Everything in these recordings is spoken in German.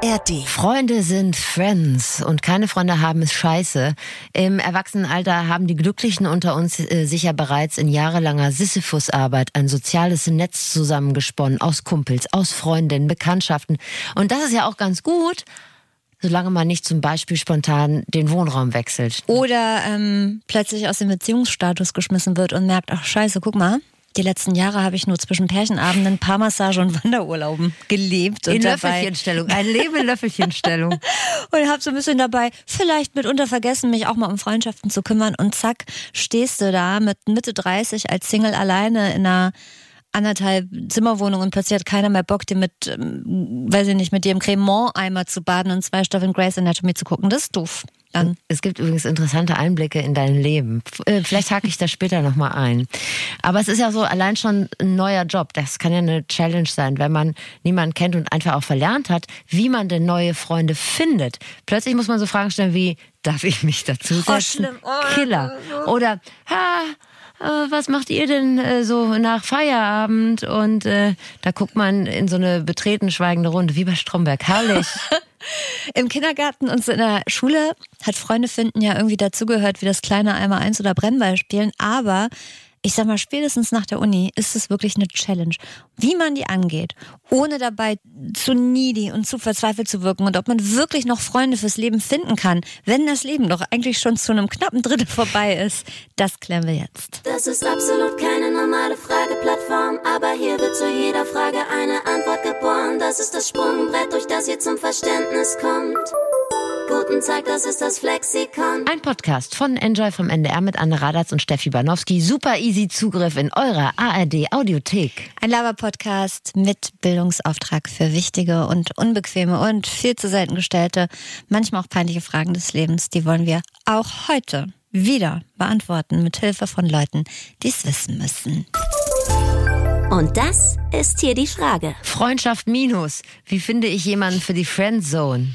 ARD. Freunde sind Friends und keine Freunde haben es scheiße. Im Erwachsenenalter haben die Glücklichen unter uns äh, sicher bereits in jahrelanger Sisyphusarbeit ein soziales Netz zusammengesponnen aus Kumpels, aus Freundinnen, Bekanntschaften. Und das ist ja auch ganz gut, solange man nicht zum Beispiel spontan den Wohnraum wechselt. Oder ähm, plötzlich aus dem Beziehungsstatus geschmissen wird und merkt, ach scheiße, guck mal, die letzten Jahre habe ich nur zwischen Pärchenabenden, Paarmassage und Wanderurlauben gelebt. In und dabei Löffelchenstellung, ein Leben in Löffelchenstellung. und habe so ein bisschen dabei vielleicht mitunter vergessen, mich auch mal um Freundschaften zu kümmern. Und zack, stehst du da mit Mitte 30 als Single alleine in einer anderthalb Zimmerwohnung und plötzlich hat keiner mehr Bock, dir mit, ähm, weiß ich nicht, mit dir im Cremant-Eimer zu baden und zwei Staffeln Grey's Anatomy zu gucken. Das ist doof. Dann. Es gibt übrigens interessante Einblicke in dein Leben. Äh, Vielleicht hake ich da später nochmal ein. Aber es ist ja so, allein schon ein neuer Job. Das kann ja eine Challenge sein, wenn man niemanden kennt und einfach auch verlernt hat, wie man denn neue Freunde findet. Plötzlich muss man so Fragen stellen wie, darf ich mich dazu setzen? Oh, schlimm. Oh, Killer. Oder, ha, was macht ihr denn äh, so nach Feierabend? Und äh, da guckt man in so eine betreten schweigende Runde, wie bei Stromberg. Herrlich. Im Kindergarten und so in der Schule hat Freunde finden ja irgendwie dazugehört, wie das kleine einmal eins oder Brennball spielen. Aber ich sag mal, spätestens nach der Uni ist es wirklich eine Challenge. Wie man die angeht, ohne dabei zu needy und zu verzweifelt zu wirken und ob man wirklich noch Freunde fürs Leben finden kann, wenn das Leben doch eigentlich schon zu einem knappen Drittel vorbei ist, das klären wir jetzt. Das ist absolut keine normale Frageplattform, aber hier wird zu jeder Frage eine Antwort geboren. Das ist das Sprungbrett, durch das ihr zum Verständnis kommt. Guten Tag, das ist das Flexikon. Ein Podcast von Enjoy vom NDR mit Anne Radatz und Steffi Banowski. Super easy Zugriff in eurer ARD Audiothek. Ein Laber-Podcast mit Bildungsauftrag für wichtige und unbequeme und viel zu selten gestellte, manchmal auch peinliche Fragen des Lebens. Die wollen wir auch heute wieder beantworten mit Hilfe von Leuten, die es wissen müssen. Und das ist hier die Frage. Freundschaft minus. Wie finde ich jemanden für die Friendzone?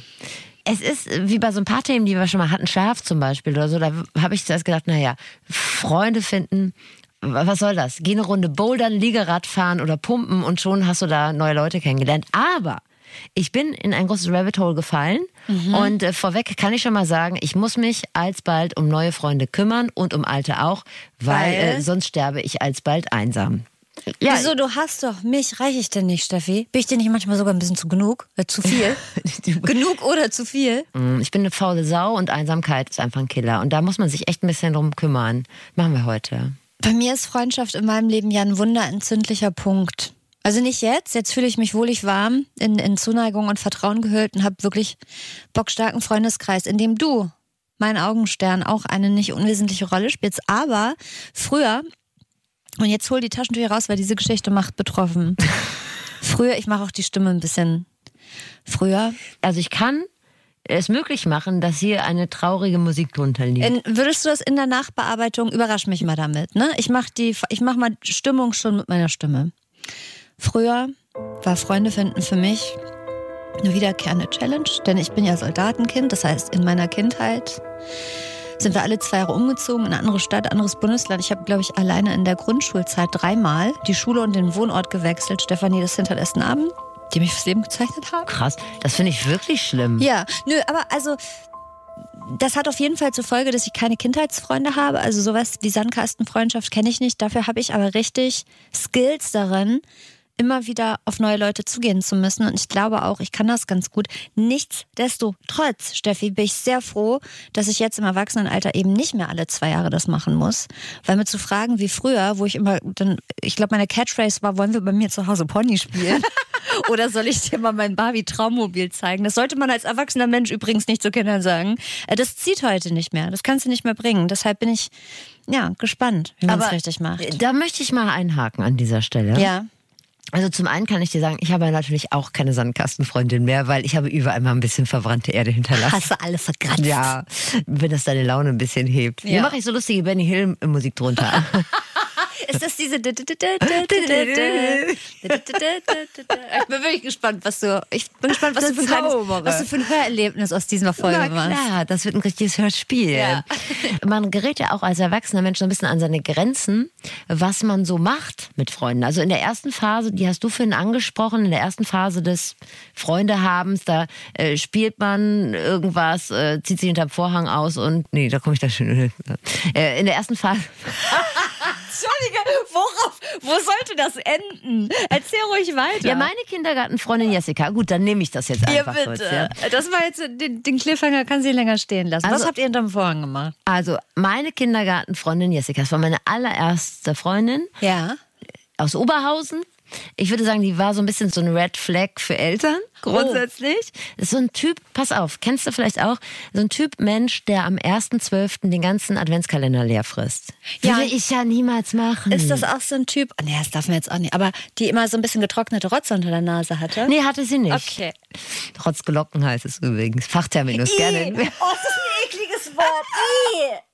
Es ist wie bei so ein paar Themen, die wir schon mal hatten, Schaf zum Beispiel oder so, da habe ich zuerst gedacht, naja, Freunde finden, was soll das? Geh eine Runde bouldern, Liegerad fahren oder pumpen und schon hast du da neue Leute kennengelernt. Aber ich bin in ein großes Rabbit Hole gefallen und äh, vorweg kann ich schon mal sagen, ich muss mich alsbald um neue Freunde kümmern und um alte auch, weil, Weil? Äh, sonst sterbe ich alsbald einsam. Ja, Wieso, du hast doch mich, reiche ich denn nicht, Steffi? Bin ich dir nicht manchmal sogar ein bisschen zu genug? Äh, zu viel? genug oder zu viel? Mm, Ich bin eine faule Sau und Einsamkeit ist einfach ein Killer. Und da muss man sich echt ein bisschen drum kümmern. Machen wir heute. Bei mir ist Freundschaft in meinem Leben ja ein wunderentzündlicher Punkt. Also nicht jetzt, jetzt fühle ich mich wohlig warm, in, in Zuneigung und Vertrauen gehüllt und habe wirklich bockstarken Freundeskreis, in dem du, mein Augenstern, auch eine nicht unwesentliche Rolle spielst. Aber früher, und jetzt hol die Taschentücher raus, weil diese Geschichte macht betroffen. früher, ich mache auch die Stimme ein bisschen. Früher, Also ich kann es möglich machen, dass hier eine traurige Musik drunter liegt. in, würdest du das in der Nachbearbeitung, überrasch mich mal damit, ne? Ich mach die, ich mach mal Stimmung schon mit meiner Stimme. Früher war Freunde finden für mich eine wiederkehrende Challenge, denn ich bin ja Soldatenkind, das heißt in meiner Kindheit sind wir alle zwei Jahre umgezogen in eine andere Stadt, anderes Bundesland. Ich habe, glaube ich, alleine in der Grundschulzeit dreimal die Schule und den Wohnort gewechselt. Stefanie, das hinterlässt einen Abend, die mich fürs Leben gezeichnet haben. Krass, das finde ich wirklich schlimm. Ja, nö, aber also das hat auf jeden Fall zur Folge, dass ich keine Kindheitsfreunde habe. Also sowas wie Sandkastenfreundschaft kenne ich nicht. Dafür habe ich aber richtig Skills darin, immer wieder auf neue Leute zugehen zu müssen. Und ich glaube auch, ich kann das ganz gut. Nichtsdestotrotz, Steffi, bin ich sehr froh, dass ich jetzt im Erwachsenenalter eben nicht mehr alle zwei Jahre das machen muss. Weil mir zu fragen wie früher, wo ich immer dann, ich glaube, meine Catchphrase war, wollen wir bei mir zu Hause Pony spielen? Oder soll ich dir mal mein Barbie-Traummobil zeigen? Das sollte man als erwachsener Mensch übrigens nicht zu Kindern sagen. Äh, Das zieht heute nicht mehr. Das kannst du nicht mehr bringen. Deshalb bin ich, ja, gespannt, wie man es richtig macht. Da möchte ich mal einhaken an dieser Stelle. Ja. Also zum einen kann ich dir sagen, ich habe natürlich auch keine Sandkastenfreundin mehr, weil ich habe überall mal ein bisschen verbrannte Erde hinterlassen. Hast du alle verkratzt? Ja, wenn das deine Laune ein bisschen hebt. Hier Ja. mache ich so lustige Benny Hill Musik drunter. Ist das diese. Ich bin wirklich gespannt, was du. Ich bin gespannt, was, du für, ein was du für ein Hörerlebnis aus dieser Folge Na machst. klar, das wird ein richtiges Hörspiel. Ja. Man gerät ja auch als erwachsener Mensch so ein bisschen an seine Grenzen, was man so macht mit Freunden. Also in der ersten Phase, die hast du vorhin angesprochen, in der ersten Phase des Freundehabens, da äh, spielt man irgendwas, äh, zieht sich hinterm Vorhang aus und nee, da komme ich da schon hin. Äh, in der ersten Phase. Entschuldige, worauf? Wo sollte das enden? Erzähl ruhig weiter. Ja, meine Kindergartenfreundin Jessica. Gut, dann nehme ich das jetzt Ja, einfach bitte. kurz. Ja. Das war jetzt den, den Cliffhanger, kann sie länger stehen lassen. Also- was habt ihr hinterm Vorhang gemacht? Also, meine Kindergartenfreundin Jessica, das war meine allererste Freundin. Ja. aus Oberhausen. Ich würde sagen, die war so ein bisschen so ein Red Flag für Eltern, grundsätzlich. Ist so ein Typ, pass auf, kennst du vielleicht auch, so ein Typ Mensch, der am 1.12. den ganzen Adventskalender leer frisst. Ja. Würde ich ja niemals machen. Ist das auch so ein Typ? Oh, nee, das darf man jetzt auch nicht. Aber die immer so ein bisschen getrocknete Rotze unter der Nase hatte? Nee, hatte sie nicht. Okay. Trotz Glocken heißt es übrigens. Fachterminus, gerne. Oh, das ist ein ekliges Wort. I.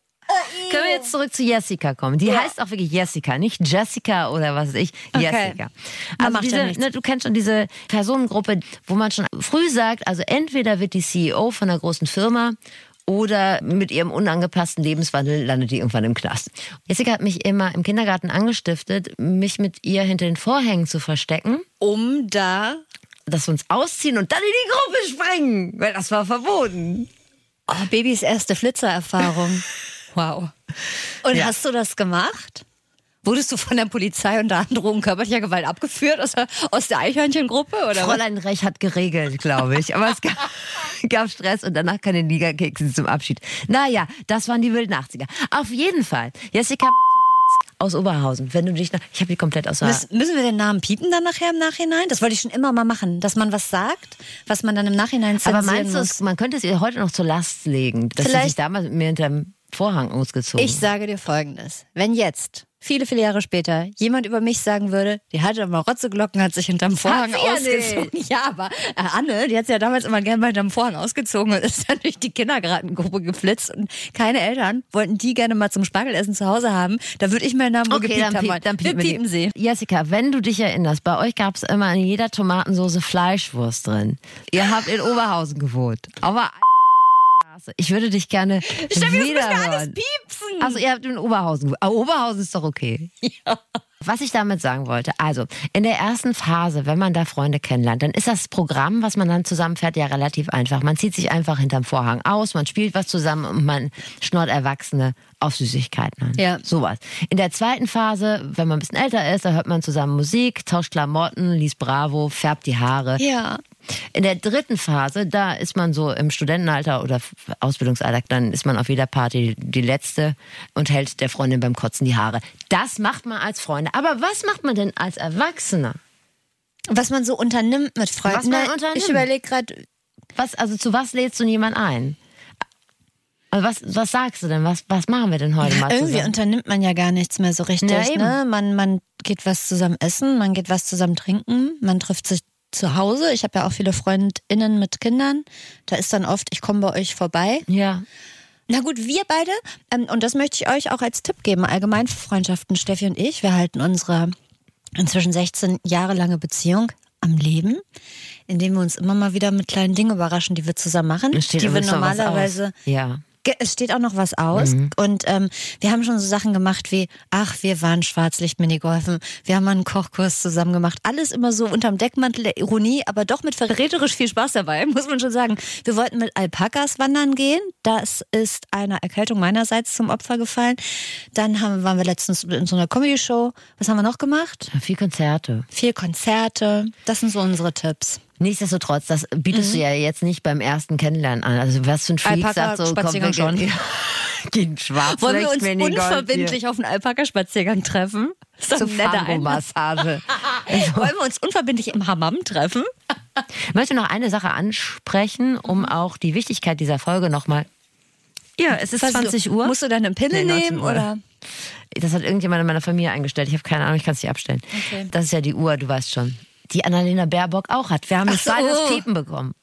Können wir jetzt zurück zu Jessica kommen? Die heißt auch wirklich Jessica, nicht Jessica oder was weiß ich. Okay. Jessica. Also macht ja diese, nichts. ne, du kennst schon diese Personengruppe, wo man schon früh sagt, also entweder wird die CEO von einer großen Firma oder mit ihrem unangepassten Lebenswandel landet die irgendwann im Knast. Jessica hat mich immer im Kindergarten angestiftet, mich mit ihr hinter den Vorhängen zu verstecken, Um da. dass wir uns ausziehen und dann in die Gruppe springen, weil das war verboten. Oh, Babys erste Flitzererfahrung. wow. Und Ja. hast du das gemacht? Wurdest du von der Polizei unter Androhung körperlicher Gewalt abgeführt aus der, aus der Eichhörnchengruppe? Oder was? Fräulein Rech hat geregelt, glaube ich. Aber es gab, gab Stress und danach keine Liga-Kekse zum Abschied. Naja, das waren die wilden 80er. Auf jeden Fall. Jessica aus Oberhausen. Wenn du dich nach. Ich habe die komplett außer. Müssen, müssen wir den Namen piepen dann nachher im Nachhinein? Das wollte ich schon immer mal machen, dass man was sagt, was man dann im Nachhinein zensieren Aber meinst du, man könnte es ihr heute noch zur Last legen, dass sie Vielleicht- sich damals mit mir hinterm Vorhang ausgezogen Ich sage dir Folgendes. Wenn jetzt, viele, viele Jahre später, jemand über mich sagen würde, die hatte immer Rotzeglocken, hat sich hinterm Vorhang ja ausgezogen. Ja, aber äh, Anne, die hat sich ja damals immer gerne mal hinterm Vorhang ausgezogen und ist dann durch die Kindergartengruppe geflitzt und keine Eltern wollten die gerne mal zum Spargelessen zu Hause haben. Da würde ich meinen Namen Okay, gepiept dann, haben. piep, dann piepen, wir piepen sie. Jessica, wenn du dich erinnerst, bei euch gab es immer in jeder Tomatensoße Fleischwurst drin. Ihr habt in Oberhausen gewohnt. Aber Straße. Ich würde dich gerne Steffi, das müssen wir alles piepsen. Also ihr habt in Oberhausen. Aber Oberhausen ist doch okay. Was ich damit sagen wollte, also in der ersten Phase, wenn man da Freunde kennenlernt, dann ist das Programm, was man dann zusammenfährt, ja relativ einfach. Man zieht sich einfach hinterm Vorhang aus, man spielt was zusammen und man schnort Erwachsene auf Süßigkeiten an. Ja. Sowas. In der zweiten Phase, wenn man ein bisschen älter ist, da hört man zusammen Musik, tauscht Klamotten, liest Bravo, färbt die Haare. Ja. In der dritten Phase, da ist man so im Studentenalter oder Ausbildungsalter, dann ist man auf jeder Party die Letzte und hält der Freundin beim Kotzen die Haare. Das macht man als Freunde. Aber was macht man denn als Erwachsener? Was man so unternimmt mit Freunden. Was man unternimmt. Ich überlege gerade, Was, also zu was lädst du jemand ein? Also was, was sagst du denn? Was, was machen wir denn heute mal irgendwie zusammen? unternimmt man ja gar nichts mehr so richtig. Ja, ne? man, man geht was zusammen essen, man geht was zusammen trinken, man trifft sich zu Hause. Ich habe ja auch viele FreundInnen mit Kindern. Da ist dann oft, ich komme bei euch vorbei. Ja. Na gut, wir beide, ähm, und das möchte ich euch auch als Tipp geben, allgemein für Freundschaften, Steffi und ich, wir halten unsere inzwischen 16 Jahre lange Beziehung am Leben, indem wir uns immer mal wieder mit kleinen Dingen überraschen, die wir zusammen machen, die wir normalerweise. Ja. Es steht auch noch was aus. Mhm. Und ähm, wir haben schon so Sachen gemacht wie, ach, wir waren Schwarzlicht-Minigolfen, wir haben mal einen Kochkurs zusammen gemacht. Alles immer so unterm Deckmantel der Ironie, aber doch mit verräterisch viel Spaß dabei, muss man schon sagen. Wir wollten mit Alpakas wandern gehen. Das ist einer Erkältung meinerseits zum Opfer gefallen. Dann haben, waren wir letztens in so einer Comedy-Show. Was haben wir noch gemacht? Viel Konzerte. Viel Konzerte. Das sind so unsere Tipps. Nichtsdestotrotz, das bietest du ja jetzt nicht beim ersten Kennenlernen an. Also was für ein Freak Alpaka sagt so, komm, wir schon. gehen, gehen schwarz Wollen wir uns unverbindlich auf einen Alpaka-Spaziergang treffen? Ist doch zur. Fango-Massage. Wollen wir uns unverbindlich im Hammam treffen? Ich möchte noch eine Sache ansprechen, um auch die Wichtigkeit dieser Folge nochmal. Ja, es ist Was, 20 du- Uhr. Musst du deine Pille Nee, 19 nehmen oder? Das hat irgendjemand in meiner Familie eingestellt. Ich habe keine Ahnung, ich kann es nicht abstellen. Okay. Das ist ja die Uhr, du weißt schon. Die Annalena Baerbock auch hat. Wir haben jetzt so. das Piepen bekommen.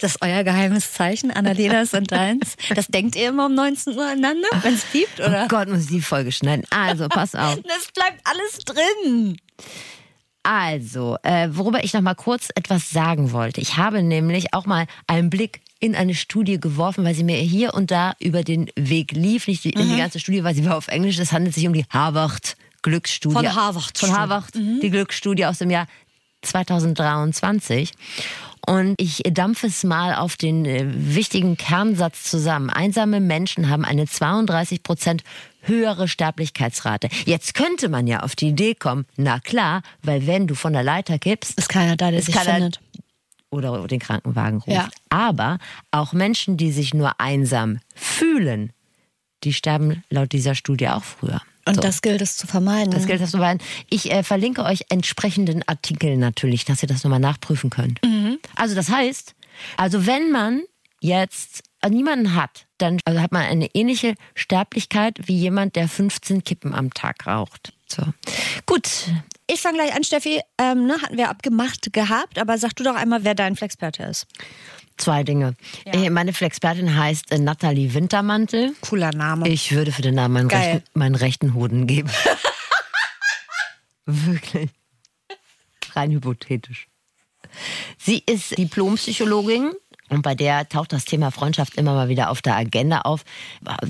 Das ist euer geheimes Zeichen, Annalenas und deins. Das denkt ihr immer um 19 Uhr aneinander, wenn es piept, oder? Oh Gott, muss ich die Folge schneiden. Also, pass auf. Das bleibt alles drin. Also, äh, worüber ich noch mal kurz etwas sagen wollte. Ich habe nämlich auch mal einen Blick in eine Studie geworfen, weil sie mir hier und da über den Weg lief. Nicht die, in die ganze Studie, weil sie war auf Englisch. Es handelt sich um die Harvard Glücksstudie. Von Harvard. Von Harvard, die Glücksstudie aus dem Jahr 2023. Und ich dampfe es mal auf den äh, wichtigen Kernsatz zusammen. Einsame Menschen haben eine 32 Prozent höhere Sterblichkeitsrate. Jetzt könnte man ja auf die Idee kommen, na klar, weil wenn du von der Leiter kippst, Ist keiner da, der Ist sich keiner- findet. oder den Krankenwagen ruft. Ja. Aber auch Menschen, die sich nur einsam fühlen, die sterben laut dieser Studie auch früher. Und So. das gilt es zu vermeiden. Das gilt das zu behalten. Ich äh, verlinke euch entsprechenden Artikel natürlich, dass ihr das nochmal nachprüfen könnt. Also das heißt, also wenn man jetzt äh, niemanden hat, dann also hat man eine ähnliche Sterblichkeit wie jemand, der 15 Kippen am Tag raucht. So. Gut, Ich fange gleich an, Steffi. Ähm, ne, hatten wir abgemacht gehabt, aber sag du doch einmal, wer dein Flexperte ist. Zwei Dinge. Äh, Meine Flexpertin heißt äh, Nathalie Wintermantel. Cooler Name. Ich würde für den Namen meinen, rechten, meinen rechten Hoden geben. Wirklich. Rein hypothetisch. Sie ist Diplompsychologin und bei der taucht das Thema Freundschaft immer mal wieder auf der Agenda auf,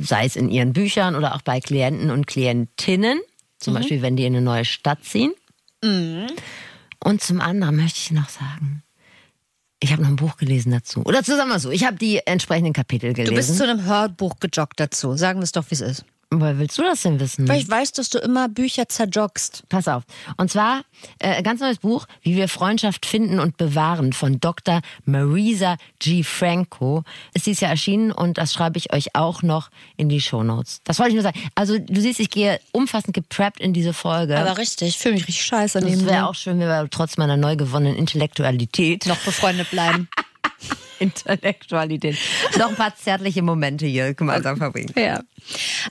sei es in ihren Büchern oder auch bei Klienten und Klientinnen, zum Beispiel wenn die in eine neue Stadt ziehen. Und zum anderen möchte ich noch sagen, ich habe noch ein Buch gelesen dazu. Oder zusammen so, ich habe die entsprechenden Kapitel gelesen. Du bist zu einem Hörbuch gejoggt dazu. Sagen wir es doch, wie es ist. Woher willst du das denn wissen? Weil ich weiß, dass du immer Bücher zerjoggst. Pass auf. Und zwar äh, ein ganz neues Buch, Wie wir Freundschaft finden und bewahren von Dr. Marisa G. Franco. Ist ja erschienen und das schreibe ich euch auch noch in die Shownotes. Das wollte ich nur sagen. Also du siehst, ich gehe umfassend gepreppt in diese Folge. Aber richtig, ich fühle mich richtig scheiße das wäre auch schön, wenn wir trotz meiner neu gewonnenen Intellektualität noch befreundet bleiben. Intellektualität noch ein paar zärtliche Momente hier gemeinsam verbringen. ja.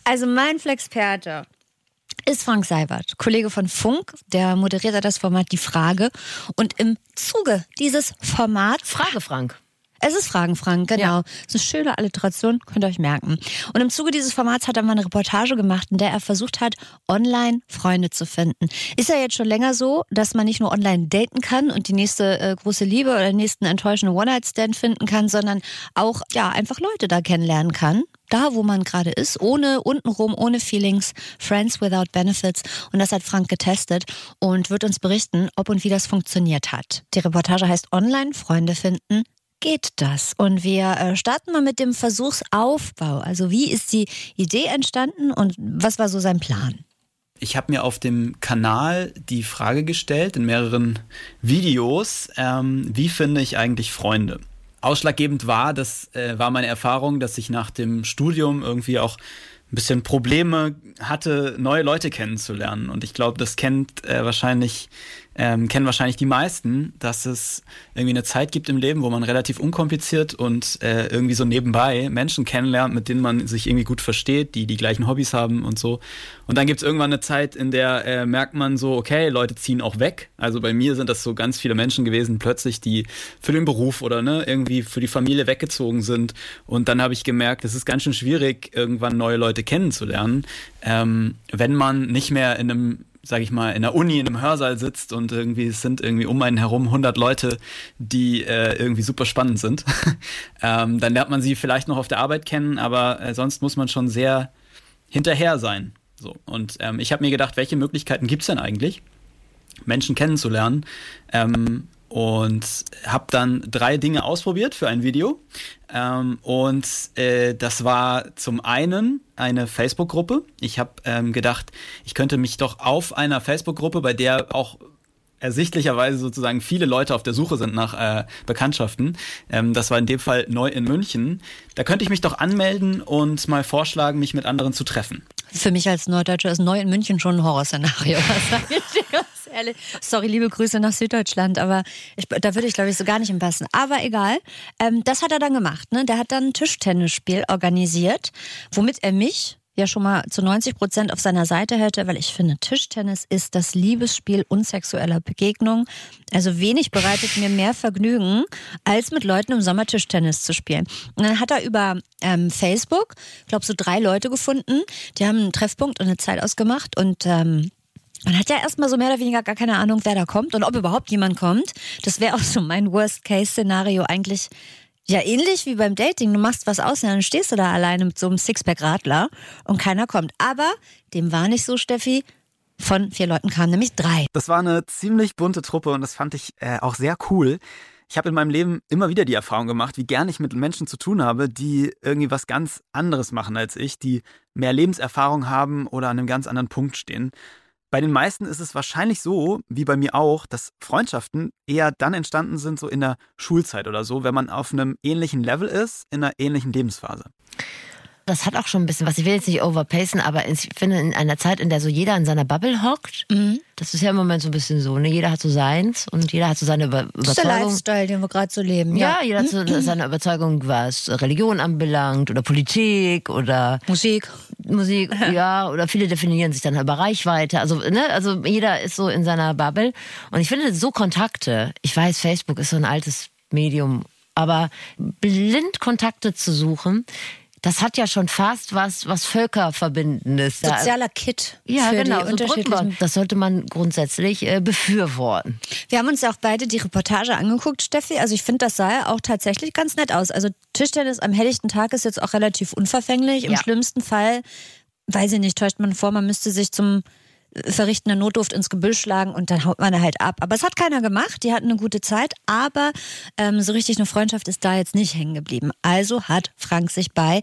Also mein Flexperte ist Frank Seibert, Kollege von Funk, der moderiert das Format Die Frage. Und im Zuge dieses Formats Frage, Frank. Es ist Fragen, Frank, genau. Ja. Es ist eine schöne Alliteration, könnt ihr euch merken. Und im Zuge dieses Formats hat er mal eine Reportage gemacht, in der er versucht hat, online Freunde zu finden. Ist ja jetzt schon länger so, dass man nicht nur online daten kann und die nächste äh, große Liebe oder den nächsten enttäuschenden One-Night-Stand finden kann, sondern auch ja einfach Leute da kennenlernen kann. Da, wo man gerade ist, ohne untenrum, ohne Feelings, Friends without Benefits. Und das hat Frank getestet und wird uns berichten, ob und wie das funktioniert hat. Die Reportage heißt Online Freunde finden geht das? Und wir äh, starten mal mit dem Versuchsaufbau. Also wie ist die Idee entstanden und was war so sein Plan? Ich habe mir auf dem Kanal die Frage gestellt in mehreren Videos, ähm, wie finde ich eigentlich Freunde? Ausschlaggebend war, das äh, war meine Erfahrung, dass ich nach dem Studium irgendwie auch ein bisschen Probleme hatte, neue Leute kennenzulernen. Und ich glaube, das kennt äh, wahrscheinlich, ähm, kennen wahrscheinlich die meisten, dass es irgendwie eine Zeit gibt im Leben, wo man relativ unkompliziert und äh, irgendwie so nebenbei Menschen kennenlernt, mit denen man sich irgendwie gut versteht, die die gleichen Hobbys haben und so. Und dann gibt es irgendwann eine Zeit, in der äh, merkt man so, okay, Leute ziehen auch weg. Also bei mir sind das so ganz viele Menschen gewesen, plötzlich, die für den Beruf oder ne, irgendwie für die Familie weggezogen sind. Und dann habe ich gemerkt, es ist ganz schön schwierig, irgendwann neue Leute kennenzulernen, ähm, wenn man nicht mehr in einem sage ich mal, in der Uni, in einem Hörsaal sitzt und irgendwie es sind irgendwie um einen herum 100 Leute, die äh, irgendwie super spannend sind. ähm, dann lernt man sie vielleicht noch auf der Arbeit kennen, aber äh, sonst muss man schon sehr hinterher sein. So. Und ähm, ich habe mir gedacht, welche Möglichkeiten gibt's denn eigentlich, Menschen kennenzulernen? Ähm, und habe dann drei Dinge ausprobiert für ein Video. Ähm, und äh, das war zum einen eine Facebook-Gruppe. Ich habe ähm, gedacht, ich könnte mich doch auf einer Facebook-Gruppe, bei der auch ersichtlicherweise sozusagen viele Leute auf der Suche sind nach äh, Bekanntschaften. Ähm, das war in dem Fall neu in München. Da könnte ich mich doch anmelden und mal vorschlagen, mich mit anderen zu treffen. Für mich als Norddeutscher ist neu in München schon ein Horrorszenario. Was sag ich dir ehrlich? Sorry, liebe Grüße nach Süddeutschland, aber ich, da würde ich glaube ich so gar nicht hinpassen. Aber egal. Ähm, das hat er dann gemacht. Ne? Der hat dann ein Tischtennisspiel organisiert, womit er mich ja schon mal zu 90 Prozent auf seiner Seite hätte, weil ich finde, Tischtennis ist das Liebesspiel unsexueller Begegnung. Also wenig bereitet mir mehr Vergnügen, als mit Leuten im Sommer Tischtennis zu spielen. Und dann hat er über ähm, Facebook, glaube so drei Leute gefunden, die haben einen Treffpunkt und eine Zeit ausgemacht und ähm, man hat ja erstmal so mehr oder weniger gar keine Ahnung, wer da kommt und ob überhaupt jemand kommt. Das wäre auch so mein Worst-Case-Szenario eigentlich. Ja, ähnlich wie beim Dating. Du machst was aus und dann stehst du da alleine mit so einem Sixpack-Radler und keiner kommt. Aber dem war nicht so, Steffi. Von vier Leuten kamen nämlich drei. Das war eine ziemlich bunte Truppe und das fand ich äh, auch sehr cool. Ich habe in meinem Leben immer wieder die Erfahrung gemacht, wie gern ich mit Menschen zu tun habe, die irgendwie was ganz anderes machen als ich, die mehr Lebenserfahrung haben oder an einem ganz anderen Punkt stehen. Bei den meisten ist es wahrscheinlich so, wie bei mir auch, dass Freundschaften eher dann entstanden sind, so in der Schulzeit oder so, wenn man auf einem ähnlichen Level ist, in einer ähnlichen Lebensphase. Das hat auch schon ein bisschen was. Ich will jetzt nicht overpacen, aber ich finde, in einer Zeit, in der so jeder in seiner Bubble hockt, mhm. das ist ja im Moment so ein bisschen so, ne? Jeder hat so seins und jeder hat so seine Über Überzeugung. Das ist der Lifestyle, den wir gerade so leben. Ja, ja jeder hat so mhm. seine Überzeugung, was Religion anbelangt oder Politik oder Musik. Musik, ja, oder viele definieren sich dann über Reichweite. Also, ne, also jeder ist so in seiner Bubble. Und ich finde so Kontakte, ich weiß, Facebook ist so ein altes Medium, aber blind Kontakte zu suchen, das hat ja schon fast was, was Völkerverbindendes. Sozialer Kit. Ja, genau. So das sollte man grundsätzlich äh, befürworten. Wir haben uns ja auch beide die Reportage angeguckt, Steffi. Also ich finde, das sah ja auch tatsächlich ganz nett aus. Also Tischtennis am helllichten Tag ist jetzt auch relativ unverfänglich. Im ja. schlimmsten Fall, weiß ich nicht, täuscht man vor, man müsste sich zum verrichtender Notdurft ins Gebüsch schlagen und dann haut man da halt ab. Aber es hat keiner gemacht, die hatten eine gute Zeit, aber ähm, so richtig eine Freundschaft ist da jetzt nicht hängen geblieben. Also hat Frank sich bei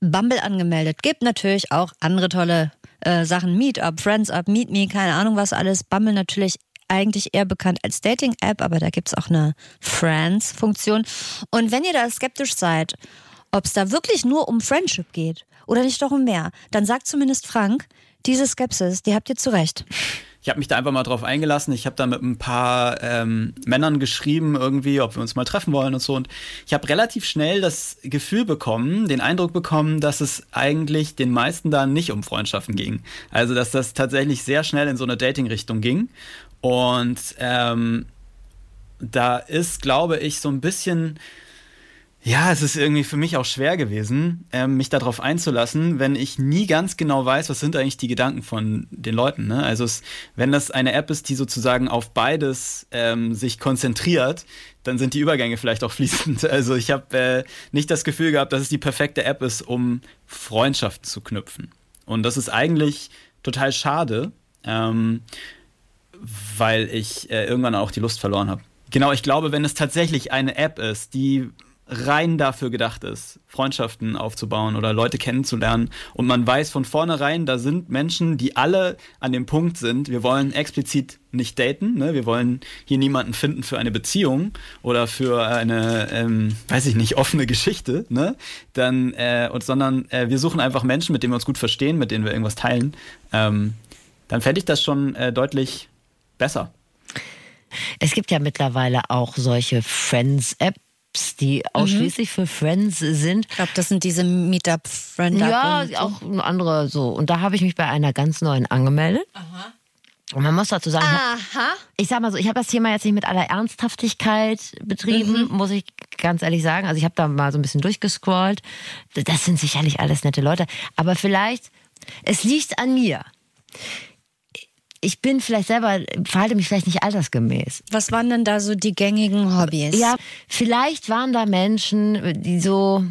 Bumble angemeldet. Gibt natürlich auch andere tolle äh, Sachen, Meetup, Friends Up, Meet Me, keine Ahnung was alles. Bumble natürlich eigentlich eher bekannt als Dating-App, aber da gibt es auch eine Friends-Funktion. Und wenn ihr da skeptisch seid, ob es da wirklich nur um Friendship geht oder nicht doch um mehr, dann sagt zumindest Frank, diese Skepsis, die habt ihr zu Recht. Ich habe mich da einfach mal drauf eingelassen. Ich habe da mit ein paar ähm, Männern geschrieben, irgendwie, ob wir uns mal treffen wollen und so. Und ich habe relativ schnell das Gefühl bekommen, den Eindruck bekommen, dass es eigentlich den meisten da nicht um Freundschaften ging. Also, dass das tatsächlich sehr schnell in so eine Dating-Richtung ging. Und ähm, da ist, glaube ich, so ein bisschen ja, es ist irgendwie für mich auch schwer gewesen, ähm, mich darauf einzulassen, wenn ich nie ganz genau weiß, was sind eigentlich die Gedanken von den Leuten. Ne? Also es, wenn das eine App ist, die sozusagen auf beides ähm, sich konzentriert, dann sind die Übergänge vielleicht auch fließend. Also ich habe äh, nicht das Gefühl gehabt, dass es die perfekte App ist, um Freundschaften zu knüpfen. Und das ist eigentlich total schade, ähm, weil ich äh, irgendwann auch die Lust verloren habe. Genau, ich glaube, wenn es tatsächlich eine App ist, die rein dafür gedacht ist, Freundschaften aufzubauen oder Leute kennenzulernen. Und man weiß von vornherein, da sind Menschen, die alle an dem Punkt sind, wir wollen explizit nicht daten, ne? wir wollen hier niemanden finden für eine Beziehung oder für eine, ähm, weiß ich nicht, offene Geschichte, ne? Dann, äh, und, sondern äh, wir suchen einfach Menschen, mit denen wir uns gut verstehen, mit denen wir irgendwas teilen. Ähm, dann fände ich das schon äh, deutlich besser. Es gibt ja mittlerweile auch solche Friends-Apps Apps, die mhm. ausschließlich für Friends sind. Ich glaube, das sind diese Meetup Friend Ja, so. auch andere so. Und da habe ich mich bei einer ganz neuen angemeldet. Aha. Und man muss dazu sagen, Aha. ich sag mal so, ich habe das Thema jetzt nicht mit aller Ernsthaftigkeit betrieben, mhm. muss ich ganz ehrlich sagen. Also ich habe da mal so ein bisschen durchgescrollt. Das sind sicherlich alles nette Leute. Aber vielleicht, es liegt an mir ich bin vielleicht selber, verhalte mich vielleicht nicht altersgemäß. Was waren denn da so die gängigen Hobbys? Ja, vielleicht waren da Menschen, die so,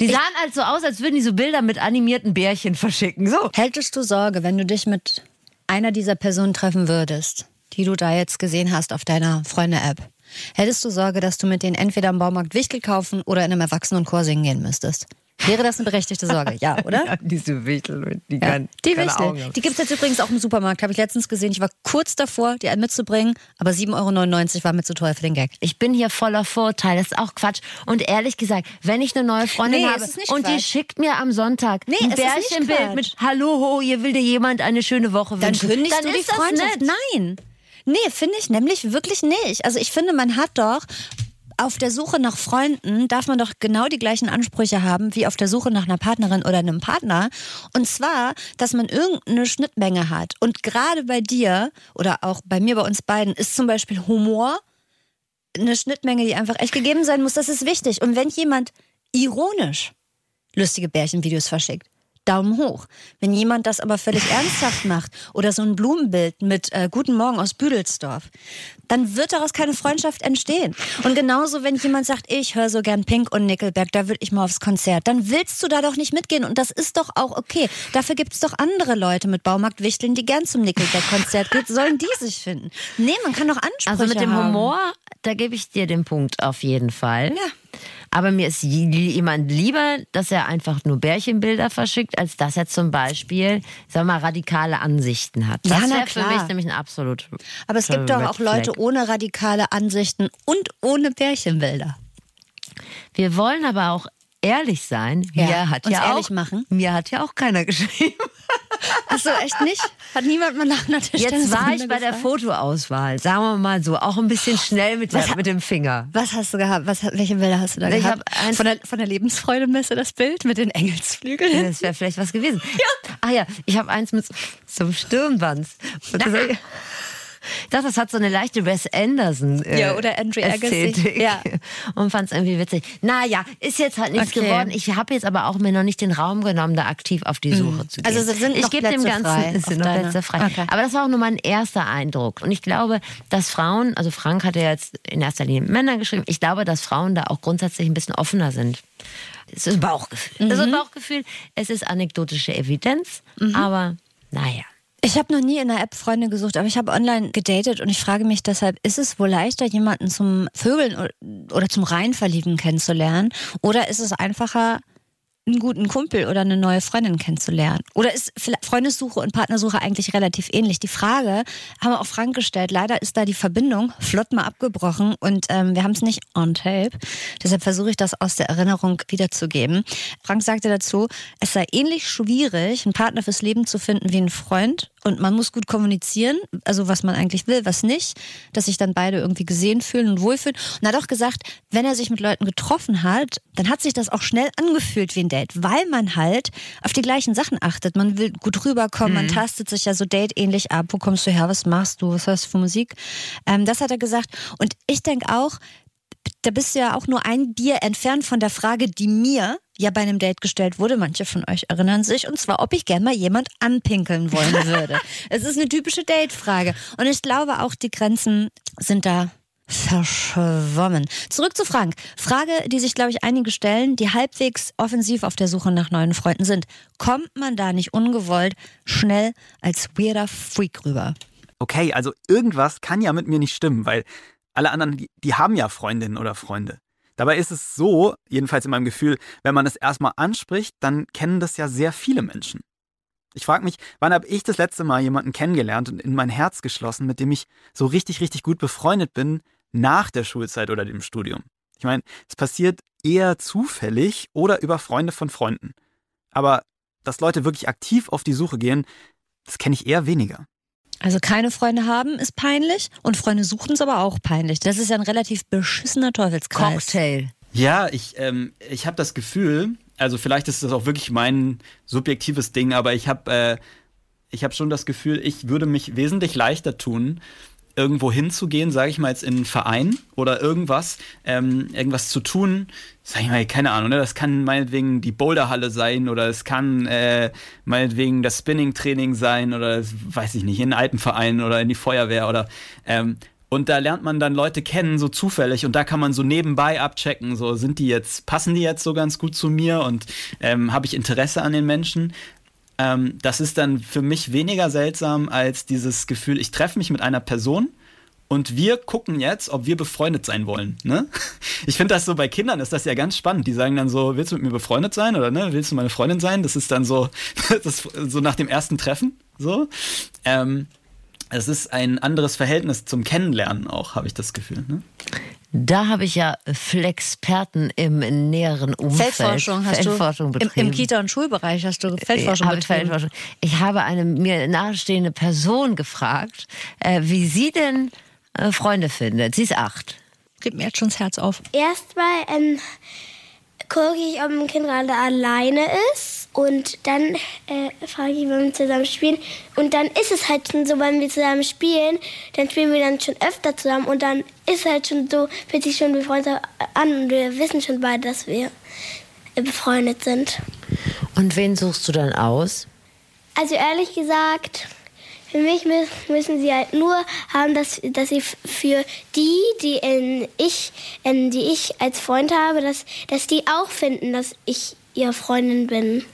die sahen ich, halt so aus, als würden die so Bilder mit animierten Bärchen verschicken. So. Hättest du Sorge, wenn du dich mit einer dieser Personen treffen würdest, die du da jetzt gesehen hast auf deiner Freunde-App? Hättest du Sorge, dass du mit denen entweder im Baumarkt Wichtel kaufen oder in einem Erwachsenenchor singen gehen müsstest? Wäre das eine berechtigte Sorge? Ja, oder? ja, diese Wichtel, die, ja, kann, die Wichtel. Die gibt es jetzt übrigens auch im Supermarkt. Habe ich letztens gesehen. Ich war kurz davor, die einen mitzubringen, aber 7,99 Euro war mir zu teuer für den Gag. Ich bin hier voller Vorteile. Das ist auch Quatsch. Und ehrlich gesagt, wenn ich eine neue Freundin nee, habe und Quatsch. die schickt mir am Sonntag nee, ein Bärchenbild mit Hallo, ho, hier will dir jemand eine schöne Woche wünschen. Dann kündigst dann du die Freundschaft. Nein. Nee, finde ich nämlich wirklich nicht. Also ich finde, man hat doch auf der Suche nach Freunden darf man doch genau die gleichen Ansprüche haben wie auf der Suche nach einer Partnerin oder einem Partner. Und zwar, dass man irgendeine Schnittmenge hat. Und gerade bei dir oder auch bei mir, bei uns beiden, ist zum Beispiel Humor eine Schnittmenge, die einfach echt gegeben sein muss. Das ist wichtig. Und wenn jemand ironisch lustige Bärchenvideos verschickt, Daumen hoch. Wenn jemand das aber völlig ernsthaft macht oder so ein Blumenbild mit äh, Guten Morgen aus Büdelsdorf, dann wird daraus keine Freundschaft entstehen. Und genauso, wenn jemand sagt, ich höre so gern Pink und Nickelback, da will ich mal aufs Konzert, dann willst du da doch nicht mitgehen. Und das ist doch auch okay. Dafür gibt es doch andere Leute mit Baumarktwichteln, die gern zum Nickelback-Konzert gehen. Sollen die sich finden? Nee, man kann doch Ansprüche Also mit dem haben. Humor, da gebe ich dir den Punkt auf jeden Fall. Ja. Aber mir ist jemand lieber, dass er einfach nur Bärchenbilder verschickt, als dass er zum Beispiel, wir mal, radikale Ansichten hat. Ja, Das na wäre für mich nämlich ein absolut. Aber es gibt doch auch Leute ohne radikale Ansichten und ohne Bärchenbilder. Wir wollen aber auch ehrlich sein. Ja, Mir hat uns ja ehrlich auch, machen. Mir hat ja auch keiner geschrieben. Achso, echt nicht? Hat niemand mal nach einer Jetzt war ich bei der? Fotoauswahl, sagen wir mal so, auch ein bisschen schnell mit, der, mit dem Finger. Was hast du gehabt? Was, welche Bilder hast du da Ich gehabt? von, der, von der Lebensfreude-Messe das Bild mit den Engelsflügeln? Das wäre vielleicht was gewesen. Ja. Ach ja, ich habe eins mit so einem Stirnband. Ich dachte, das hat so eine leichte Wes Anderson äh, Ja, oder Andrew Agassi. Ästhetik. Ja. Und fand es irgendwie witzig. Naja, ist jetzt halt nichts Okay. geworden. Ich habe jetzt aber auch mir noch nicht den Raum genommen, da aktiv auf die Suche zu gehen. Also sind ich noch gebe dem Ganzen frei sind noch Plätze frei. Okay. Aber das war auch nur mein erster Eindruck. Und ich glaube, dass Frauen, also Frank hat ja jetzt in erster Linie mit Männern geschrieben, ich glaube, dass Frauen da auch grundsätzlich ein bisschen offener sind. Es ist Bauchgefühl. Es ist ein Bauchgefühl. Es ist anekdotische Evidenz. Aber naja. Ich habe noch nie in einer App Freunde gesucht, aber ich habe online gedatet und ich frage mich deshalb, ist es wohl leichter, jemanden zum Vögeln oder zum Reinverlieben kennenzulernen? Oder ist es einfacher, einen guten Kumpel oder eine neue Freundin kennenzulernen? Oder ist Freundessuche und Partnersuche eigentlich relativ ähnlich? Die Frage haben wir auch Frank gestellt. Leider ist da die Verbindung flott mal abgebrochen und ähm, wir haben es nicht on tape. Deshalb versuche ich das aus der Erinnerung wiederzugeben. Frank sagte dazu, es sei ähnlich schwierig, einen Partner fürs Leben zu finden wie einen Freund. Und man muss gut kommunizieren, also was man eigentlich will, was nicht, dass sich dann beide irgendwie gesehen fühlen und wohlfühlen. Und er hat auch gesagt, wenn er sich mit Leuten getroffen hat, dann hat sich das auch schnell angefühlt wie ein Date, weil man halt auf die gleichen Sachen achtet. Man will gut rüberkommen, man tastet sich ja so dateähnlich ab. Wo kommst du her? Was machst du? Was hörst du für Musik? Ähm, das hat er gesagt. Und ich denke auch, da bist du ja auch nur ein Bier entfernt von der Frage, die mir ja bei einem Date gestellt wurde. Manche von euch erinnern sich. Und zwar, ob ich gerne mal jemand anpinkeln wollen würde. es ist eine typische Date-Frage. Und ich glaube auch, die Grenzen sind da verschwommen. Zurück zu Frank. Frage, die sich, glaube ich, einige stellen, die halbwegs offensiv auf der Suche nach neuen Freunden sind. Kommt man da nicht ungewollt schnell als weirder Freak rüber? Okay, also irgendwas kann ja mit mir nicht stimmen, weil alle anderen, die, die haben ja Freundinnen oder Freunde. Dabei ist es so, jedenfalls in meinem Gefühl, wenn man es erstmal anspricht, dann kennen das ja sehr viele Menschen. Ich frage mich, wann habe ich das letzte Mal jemanden kennengelernt und in mein Herz geschlossen, mit dem ich so richtig, richtig gut befreundet bin nach der Schulzeit oder dem Studium? Ich meine, es passiert eher zufällig oder über Freunde von Freunden. Aber dass Leute wirklich aktiv auf die Suche gehen, das kenne ich eher weniger. Also keine Freunde haben ist peinlich und Freunde suchen ist aber auch peinlich. Das ist ja ein relativ beschissener Teufelskreis. Cocktail. Ja, ich, ähm, ich habe das Gefühl, also vielleicht ist das auch wirklich mein subjektives Ding, aber ich habe äh, ich hab schon das Gefühl, ich würde mich wesentlich leichter tun, irgendwo hinzugehen, sage ich mal jetzt in einen Verein oder irgendwas, ähm, irgendwas zu tun, sag ich mal, keine Ahnung, ne? das kann meinetwegen die Boulderhalle sein oder es kann äh, meinetwegen das Spinning-Training sein oder das weiß ich nicht, in einen Alpenverein oder in die Feuerwehr oder ähm, und da lernt man dann Leute kennen, so zufällig. Und da kann man so nebenbei abchecken, so sind die jetzt, passen die jetzt so ganz gut zu mir und ähm, habe ich Interesse an den Menschen. Ähm, das ist dann für mich weniger seltsam als dieses Gefühl, ich treffe mich mit einer Person und wir gucken jetzt, ob wir befreundet sein wollen. Ne? Ich finde das so bei Kindern ist das ja ganz spannend. Die sagen dann so, willst du mit mir befreundet sein oder ne, willst du meine Freundin sein? Das ist dann so, das, so nach dem ersten Treffen. So. Ähm, es ist ein anderes Verhältnis zum Kennenlernen auch, habe ich das Gefühl. Ne? Da habe ich ja Flexperten im näheren Umfeld. Feldforschung hast Feldforschung du. Im, betrieben. Im Kita- und Schulbereich hast du Feldforschung habe ich betrieben. Feldforschung. Ich habe eine mir nahestehende Person gefragt, äh, wie sie denn äh, Freunde findet. Sie ist acht. Geht mir jetzt schon das Herz auf. Erstmal ähm, gucke ich, ob ein Kind gerade alleine ist. Und dann äh, frage ich, wenn wir zusammen spielen. Und dann ist es halt schon so, wenn wir zusammen spielen, dann spielen wir dann schon öfter zusammen. Und dann ist halt schon so, fühlt sich schon befreundet an. Und wir wissen schon beide, dass wir äh, befreundet sind. Und wen suchst du dann aus? Also ehrlich gesagt, für mich müssen sie halt nur haben, dass, dass sie für die, die äh, ich, äh, die ich als Freund habe, dass, dass die auch finden, dass ich ihre Freundin bin.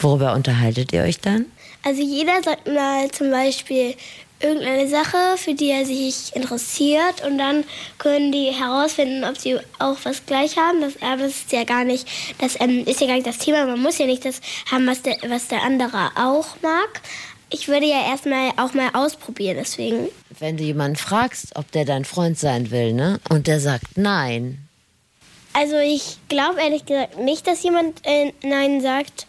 Worüber unterhaltet ihr euch dann? Also jeder sagt mal zum Beispiel irgendeine Sache, für die er sich interessiert und dann können die herausfinden, ob sie auch was gleich haben. Das, aber das ist ja gar nicht, das ähm, ist ja gar nicht das Thema. Man muss ja nicht das haben, was der, was der andere auch mag. Ich würde ja erstmal auch mal ausprobieren, deswegen. Wenn du jemanden fragst, ob der dein Freund sein will, ne? Und der sagt nein. Also ich glaube ehrlich gesagt nicht, dass jemand äh, nein sagt.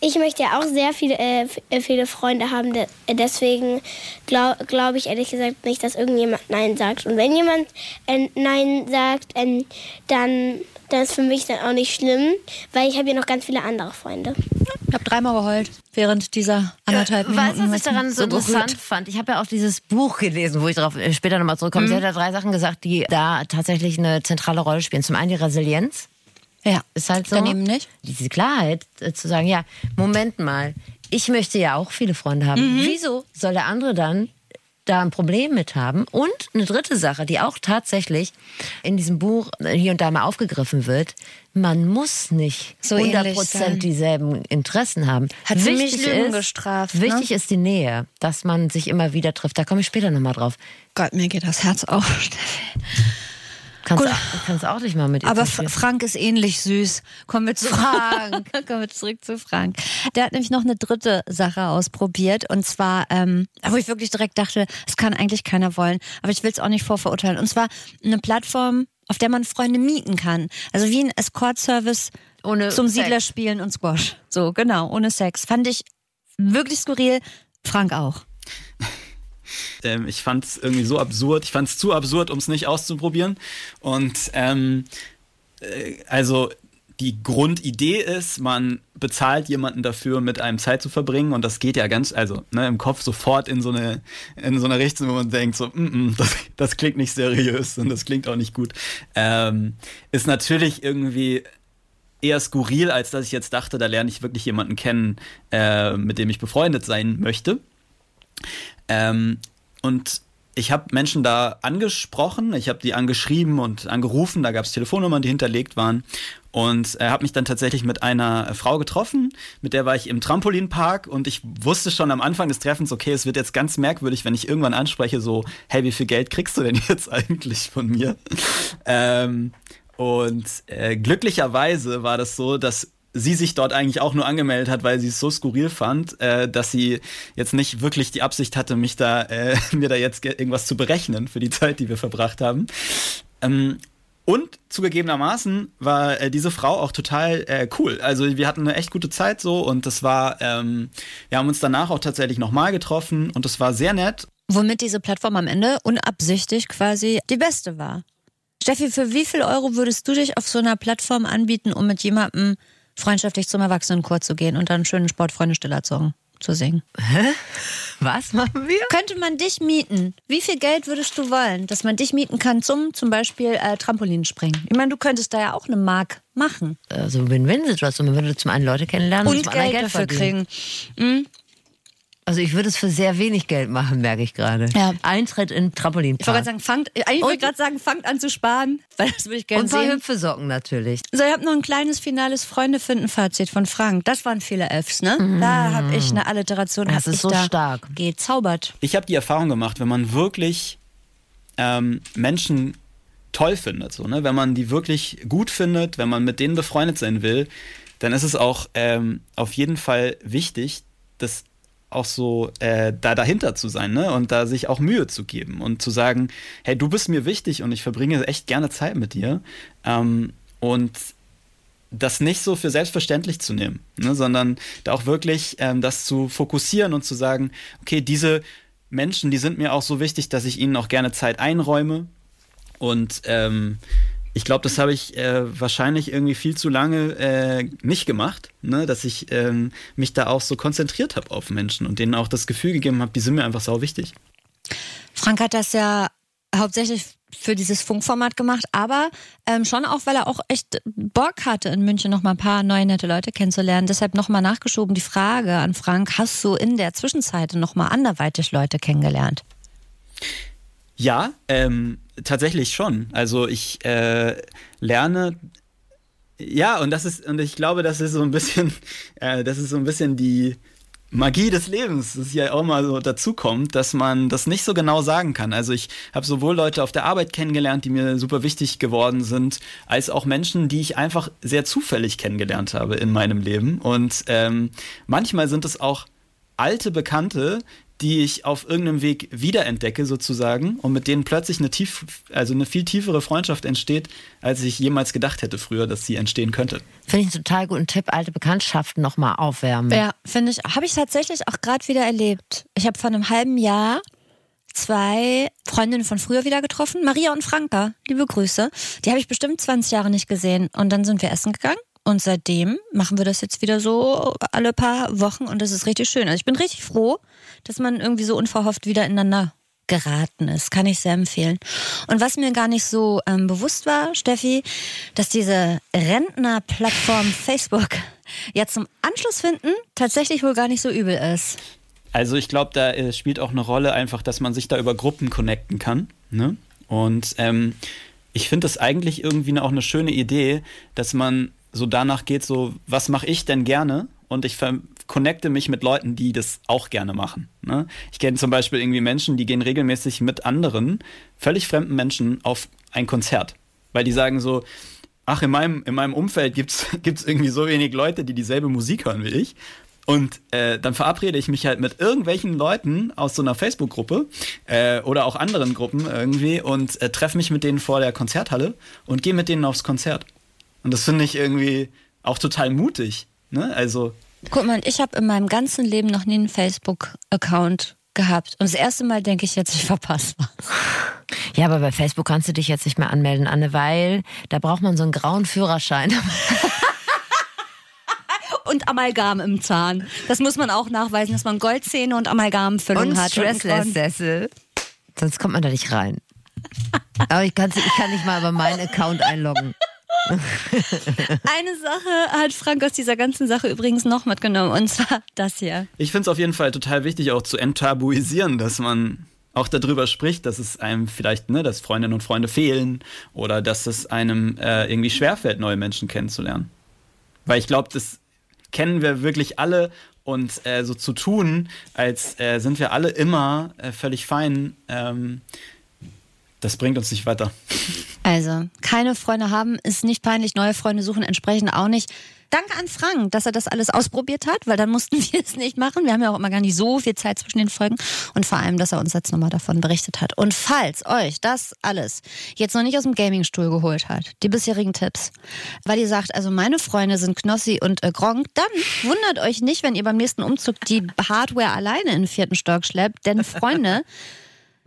Ich möchte ja auch sehr viele, äh, äh viele Freunde haben. De deswegen glaube glaub ich ehrlich gesagt nicht, dass irgendjemand Nein sagt. Und wenn jemand äh, Nein sagt, äh, dann, dann ist für mich dann auch nicht schlimm, weil ich habe ja noch ganz viele andere Freunde. Ich habe dreimal geheult während dieser anderthalb Minuten. Weißt du, was ich daran so, so interessant berührt. fand? Ich habe ja auch dieses Buch gelesen, wo ich darauf äh, später nochmal zurückkomme. Mhm. Sie hat ja drei Sachen gesagt, die da tatsächlich eine zentrale Rolle spielen. Zum einen die Resilienz ja, ist halt so. Daneben nicht. Diese Klarheit äh, zu sagen, ja, Moment mal, ich möchte ja auch viele Freunde haben. Mhm. Wieso soll der andere dann da ein Problem mit haben? Und eine dritte Sache, die auch tatsächlich in diesem Buch hier und da mal aufgegriffen wird, man muss nicht so 100% dieselben Interessen haben. Hat sie mich Lügen gestraft. Wichtig ne? ist die Nähe, dass man sich immer wieder trifft. Da komme ich später nochmal drauf. Gott, mir geht das Herz auf, Steffi. Kannst, Gut. kannst auch nicht mal mit ihr Aber Frank ist ähnlich süß. Kommen wir zu Frank. Kommen wir zurück zu Frank. Der hat nämlich noch eine dritte Sache ausprobiert. Und zwar, ähm, wo ich wirklich direkt dachte, das kann eigentlich keiner wollen. Aber ich will es auch nicht vorverurteilen. Und zwar eine Plattform, auf der man Freunde mieten kann. Also wie ein Escort-Service zum Sex. Siedlerspielen und Squash. So, genau, ohne Sex. Fand ich wirklich skurril. Frank auch. Ähm, ich fand es irgendwie so absurd. Ich fand es zu absurd, um es nicht auszuprobieren. Und ähm, äh, also die Grundidee ist, man bezahlt jemanden dafür, mit einem Zeit zu verbringen und das geht ja ganz, also ne, im Kopf sofort in so eine in so eine Richtung, wo man denkt so, mm, mm, das, das klingt nicht seriös und das klingt auch nicht gut. Ähm, ist natürlich irgendwie eher skurril, als dass ich jetzt dachte, da lerne ich wirklich jemanden kennen, äh, mit dem ich befreundet sein möchte. Ähm, und ich habe Menschen da angesprochen, ich habe die angeschrieben und angerufen, da gab es Telefonnummern, die hinterlegt waren. Und er hat mich dann tatsächlich mit einer Frau getroffen, mit der war ich im Trampolinpark und ich wusste schon am Anfang des Treffens, okay, es wird jetzt ganz merkwürdig, wenn ich irgendwann anspreche, so, hey, wie viel Geld kriegst du denn jetzt eigentlich von mir? ähm, und äh, glücklicherweise war das so, dass sie sich dort eigentlich auch nur angemeldet hat, weil sie es so skurril fand, äh, dass sie jetzt nicht wirklich die Absicht hatte, mich da äh, mir da jetzt irgendwas zu berechnen für die Zeit, die wir verbracht haben. Ähm, und zugegebenermaßen war äh, diese Frau auch total äh, cool. Also wir hatten eine echt gute Zeit so und das war, ähm, wir haben uns danach auch tatsächlich nochmal getroffen und das war sehr nett. Womit diese Plattform am Ende unabsichtlich quasi die beste war. Steffi, für wie viel Euro würdest du dich auf so einer Plattform anbieten, um mit jemandem freundschaftlich zum Erwachsenenchor zu gehen und dann schönen Sportfreunde Stillerzorgen zu singen. Hä? Was machen wir? Könnte man dich mieten? Wie viel Geld würdest du wollen, dass man dich mieten kann zum zum Beispiel äh, Trampolinspringen? Ich meine, du könntest da ja auch eine Mark machen. Also Win-Win-Situation. Man würde zum einen Leute kennenlernen und, und Geld, Geld dafür verdienen. kriegen. Mhm. Also ich würde es für sehr wenig Geld machen, merke ich gerade. Ja. Eintritt in Trampolinpark. Ich wollte gerade sagen, fangt, eigentlich wollte gerade sagen, fangt an zu sparen, weil das würde ich gerne sehen. Und ein paar Hüpfesocken natürlich. So, ich habe noch ein kleines finales Freunde finden Fazit von Frank. Das waren viele Fs, ne? Mhm. Da habe ich eine Alliteration. Das ist so da stark. Gezaubert. Ich habe die Erfahrung gemacht, wenn man wirklich ähm, Menschen toll findet, so, ne? wenn man die wirklich gut findet, wenn man mit denen befreundet sein will, dann ist es auch ähm, auf jeden Fall wichtig, dass auch so äh, da dahinter zu sein ne? und da sich auch Mühe zu geben und zu sagen, hey, du bist mir wichtig und ich verbringe echt gerne Zeit mit dir ähm, und das nicht so für selbstverständlich zu nehmen, ne? sondern da auch wirklich ähm, das zu fokussieren und zu sagen, okay, diese Menschen, die sind mir auch so wichtig, dass ich ihnen auch gerne Zeit einräume, Und ähm, ich glaube, das habe ich äh, wahrscheinlich irgendwie viel zu lange äh, nicht gemacht, ne? dass ich ähm, mich da auch so konzentriert habe auf Menschen und denen auch das Gefühl gegeben habe, die sind mir einfach sau wichtig. Frank hat das ja hauptsächlich für dieses Funkformat gemacht, aber ähm, schon auch, weil er auch echt Bock hatte, in München noch mal ein paar neue nette Leute kennenzulernen. Deshalb noch mal nachgeschoben die Frage an Frank: Hast du in der Zwischenzeit noch mal anderweitig Leute kennengelernt? Ja, ähm, tatsächlich schon. Also ich äh, lerne ja, und das ist, und ich glaube, das ist so ein bisschen, äh, das ist so ein bisschen die Magie des Lebens, das ja auch mal so dazukommt, dass man das nicht so genau sagen kann. Also ich habe sowohl Leute auf der Arbeit kennengelernt, die mir super wichtig geworden sind, als auch Menschen, die ich einfach sehr zufällig kennengelernt habe in meinem Leben. Und ähm, manchmal sind es auch alte Bekannte, die ich auf irgendeinem Weg wiederentdecke sozusagen und mit denen plötzlich eine tief, also eine viel tiefere Freundschaft entsteht, als ich jemals gedacht hätte früher, dass sie entstehen könnte. Finde ich einen total guten Tipp, alte Bekanntschaften nochmal aufwärmen. Ja, finde ich, habe ich tatsächlich auch gerade wieder erlebt. Ich habe vor einem halben Jahr zwei Freundinnen von früher wieder getroffen, Maria und Franka, liebe Grüße. Die habe ich bestimmt 20 Jahre nicht gesehen und dann sind wir essen gegangen und seitdem machen wir das jetzt wieder so alle paar Wochen und das ist richtig schön. Also ich bin richtig froh, dass man irgendwie so unverhofft wieder ineinander geraten ist. Kann ich sehr empfehlen. Und was mir gar nicht so ähm, bewusst war, Steffi, dass diese Rentnerplattform Facebook ja zum Anschluss finden tatsächlich wohl gar nicht so übel ist. Also ich glaube, da äh, spielt auch eine Rolle einfach, dass man sich da über Gruppen connecten kann. Ne? Und ähm, ich finde das eigentlich irgendwie auch eine schöne Idee, dass man so danach geht, so, was mache ich denn gerne? Und ich connecte mich mit Leuten, die das auch gerne machen. Ne? Ich kenne zum Beispiel irgendwie Menschen, die gehen regelmäßig mit anderen, völlig fremden Menschen auf ein Konzert. Weil die sagen so, ach, in meinem, in meinem Umfeld gibt's gibt's irgendwie so wenig Leute, die dieselbe Musik hören wie ich. Und äh, dann verabrede ich mich halt mit irgendwelchen Leuten aus so einer Facebook-Gruppe äh, oder auch anderen Gruppen irgendwie und äh, treffe mich mit denen vor der Konzerthalle und gehe mit denen aufs Konzert. Und das finde ich irgendwie auch total mutig. Ne? Also. Guck mal, ich habe in meinem ganzen Leben noch nie einen Facebook-Account gehabt. Und das erste Mal denke ich jetzt, ich verpasse was. Ja, aber bei Facebook kannst du dich jetzt nicht mehr anmelden, Anne, weil da braucht man so einen grauen Führerschein. und Amalgam im Zahn. Das muss man auch nachweisen, dass man Goldzähne und Amalgamfüllung und hat. Stressless-Sessel. Sonst kommt man da nicht rein. Aber ich, ich kann nicht mal über meinen Account einloggen. Eine Sache hat Frank aus dieser ganzen Sache übrigens noch mitgenommen und zwar das hier. Ich finde es auf jeden Fall total wichtig, auch zu enttabuisieren, dass man auch darüber spricht, dass es einem vielleicht, ne, dass Freundinnen und Freunde fehlen oder dass es einem äh, irgendwie schwerfällt, neue Menschen kennenzulernen. Weil ich glaube, das kennen wir wirklich alle und äh, so zu tun, als äh, sind wir alle immer äh, völlig fein, ähm, das bringt uns nicht weiter. Also, keine Freunde haben ist nicht peinlich, neue Freunde suchen entsprechend auch nicht. Danke an Frank, dass er das alles ausprobiert hat, weil dann mussten wir es nicht machen. Wir haben ja auch immer gar nicht so viel Zeit zwischen den Folgen und vor allem, dass er uns jetzt nochmal davon berichtet hat. Und falls euch das alles jetzt noch nicht aus dem Gamingstuhl geholt hat, die bisherigen Tipps, weil ihr sagt, also meine Freunde sind Knossi und äh, Gronk, dann wundert euch nicht, wenn ihr beim nächsten Umzug die Hardware alleine in den vierten Stock schleppt, denn Freunde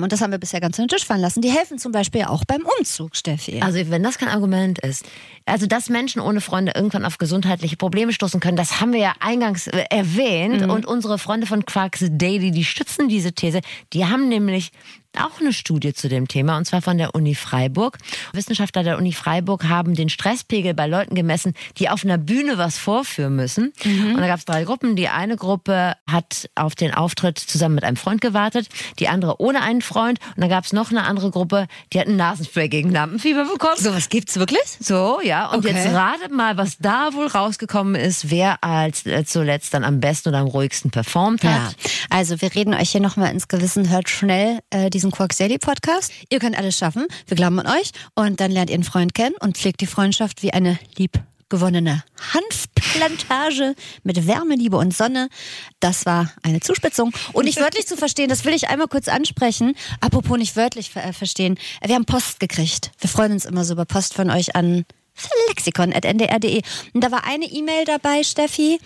und das haben wir bisher ganz unter den Tisch fallen lassen. Die helfen zum Beispiel auch beim Umzug, Steffi. Also wenn das kein Argument ist, also dass Menschen ohne Freunde irgendwann auf gesundheitliche Probleme stoßen können, das haben wir ja eingangs äh, erwähnt. Mhm. Und unsere Freunde von Quarks Daily, die stützen diese These. Die haben nämlich auch eine Studie zu dem Thema, und zwar von der Uni Freiburg. Wissenschaftler der Uni Freiburg haben den Stresspegel bei Leuten gemessen, die auf einer Bühne was vorführen müssen. Mhm. Und da gab es drei Gruppen. Die eine Gruppe hat auf den Auftritt zusammen mit einem Freund gewartet, die andere ohne einen Freund. Und dann gab es noch eine andere Gruppe, die hat ein Nasenspray gegen Lampenfieber bekommen. So was gibt's wirklich? So, ja. Und okay. jetzt ratet mal, was da wohl rausgekommen ist, wer als äh, zuletzt dann am besten oder am ruhigsten performt hat. Ja. Also wir reden euch hier nochmal ins Gewissen, hört schnell äh, diesen Quark Daily Podcast. Ihr könnt alles schaffen. Wir glauben an euch. Und dann lernt ihr einen Freund kennen und pflegt die Freundschaft wie eine liebgewonnene Hanfplantage mit Wärme, Liebe und Sonne. Das war eine Zuspitzung. Und nicht wörtlich zu verstehen, das will ich einmal kurz ansprechen. Apropos nicht wörtlich ver äh, verstehen. Wir haben Post gekriegt. Wir freuen uns immer so über Post von euch an lexikon.ndr.de. Und da war eine E-Mail dabei, Steffi.